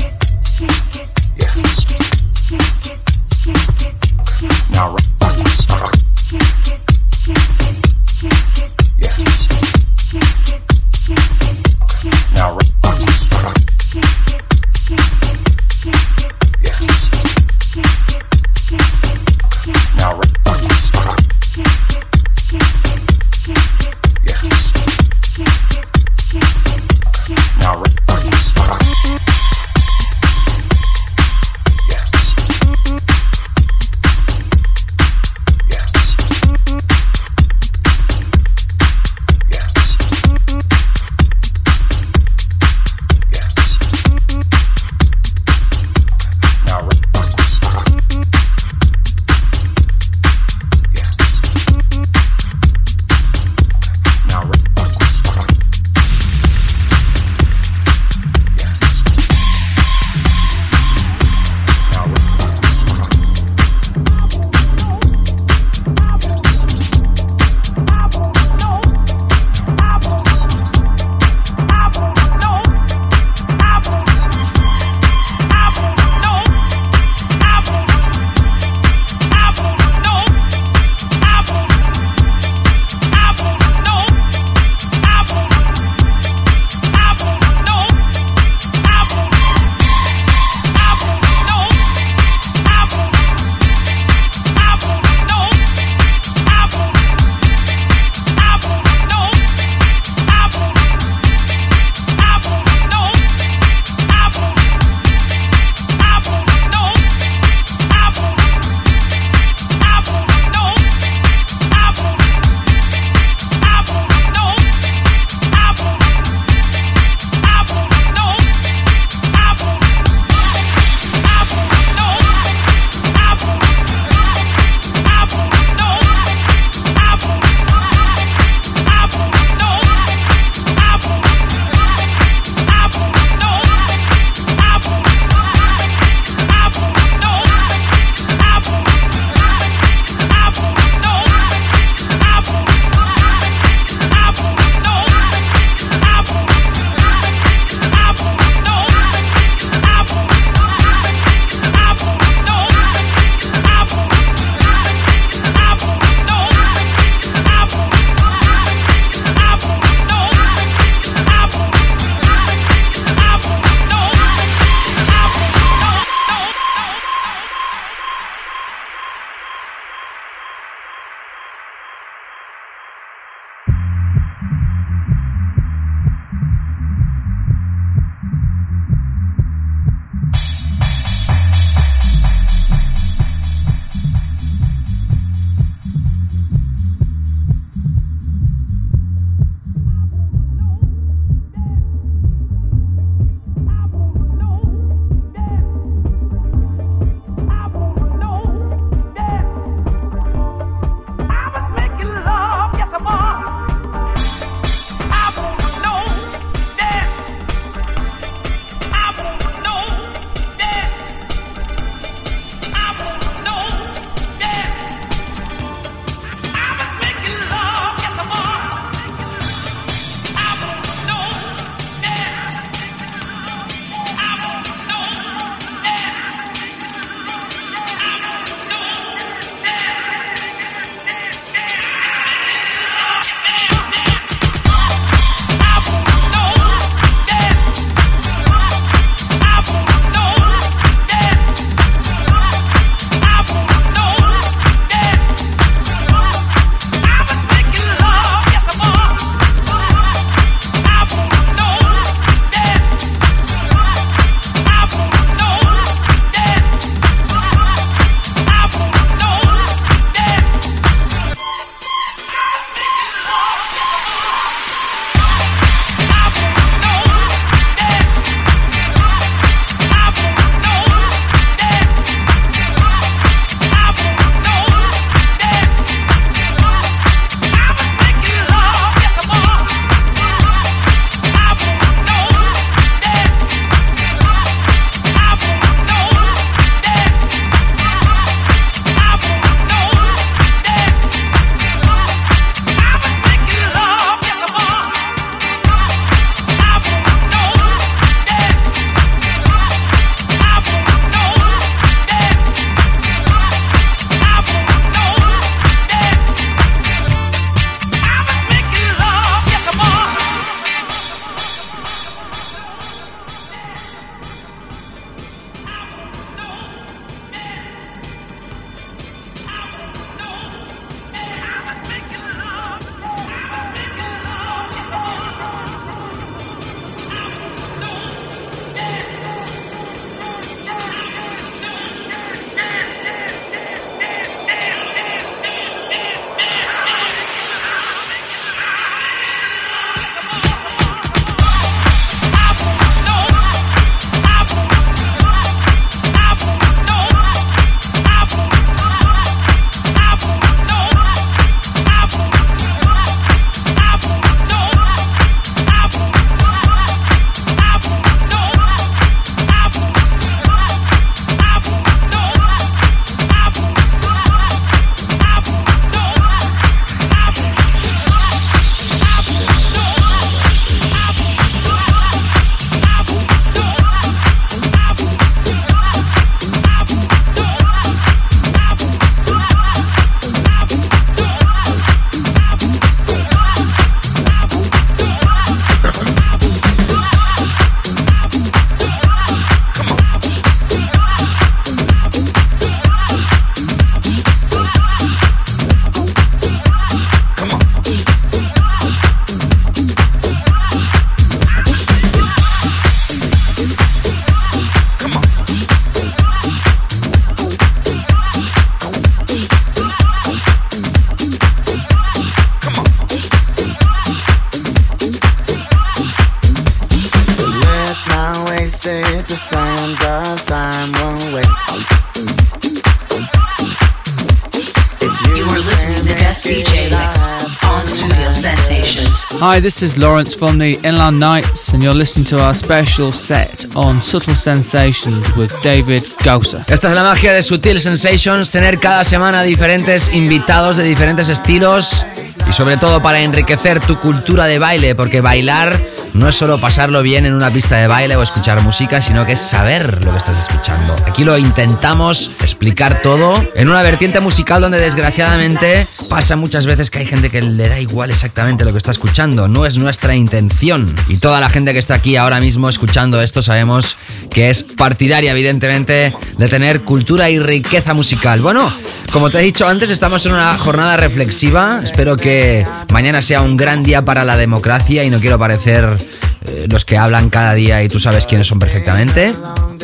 This is Lawrence from the Inland Nights, and you're listening to our special set on Subtle Sensations with David Gausa. Esta es la magia de Sutil Sensations, tener cada semana diferentes invitados de diferentes estilos y sobre todo para enriquecer tu cultura de baile, porque bailar no es solo pasarlo bien en una pista de baile o escuchar música, sino que es saber lo que estás escuchando. Aquí lo intentamos explicar todo en una vertiente musical donde desgraciadamente pasa muchas veces que hay gente que le da igual exactamente lo que está escuchando. No es nuestra intención. Y toda la gente que está aquí ahora mismo escuchando esto sabemos que es partidaria, evidentemente, de tener cultura y riqueza musical. Bueno, como te he dicho antes, estamos en una jornada reflexiva. Espero que mañana sea un gran día para la democracia y no quiero parecer eh, los que hablan cada día y tú sabes quiénes son perfectamente.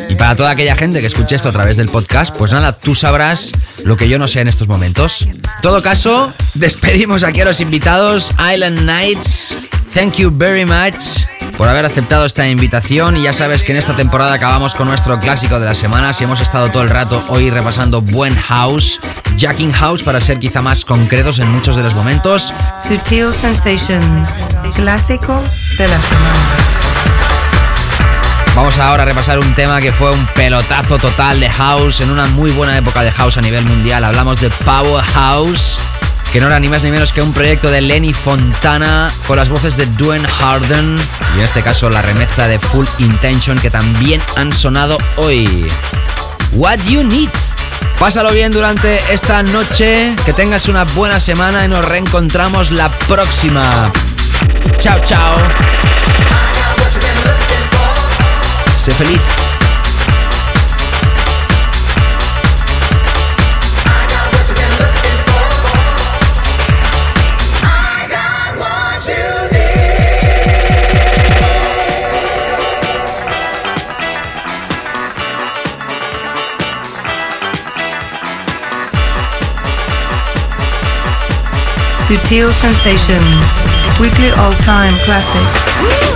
Y para toda aquella gente que escuche esto a través del podcast, pues nada, tú sabrás lo que yo no sé en estos momentos. En todo caso, despedimos aquí a los invitados, Island Nights. Thank you very much por haber aceptado esta invitación y ya sabes que en esta temporada acabamos con nuestro clásico de las semanas y hemos estado todo el rato hoy repasando buen house, jacking house para ser quizá más concretos en muchos de los momentos. Sutil Sensations, clásico de la semana. Vamos ahora a repasar un tema que fue un pelotazo total de house en una muy buena época de house a nivel mundial. Hablamos de Powerhouse, que no era ni más ni menos que un proyecto de Lenny Fontana con las voces de Dwayne Harden y en este caso la remezcla de Full Intention que también han sonado hoy. What You Need. Pásalo bien durante esta noche, que tengas una buena semana y nos reencontramos la próxima. Chao, chao. Sé feliz. Sutil Sensations, weekly all-time classic.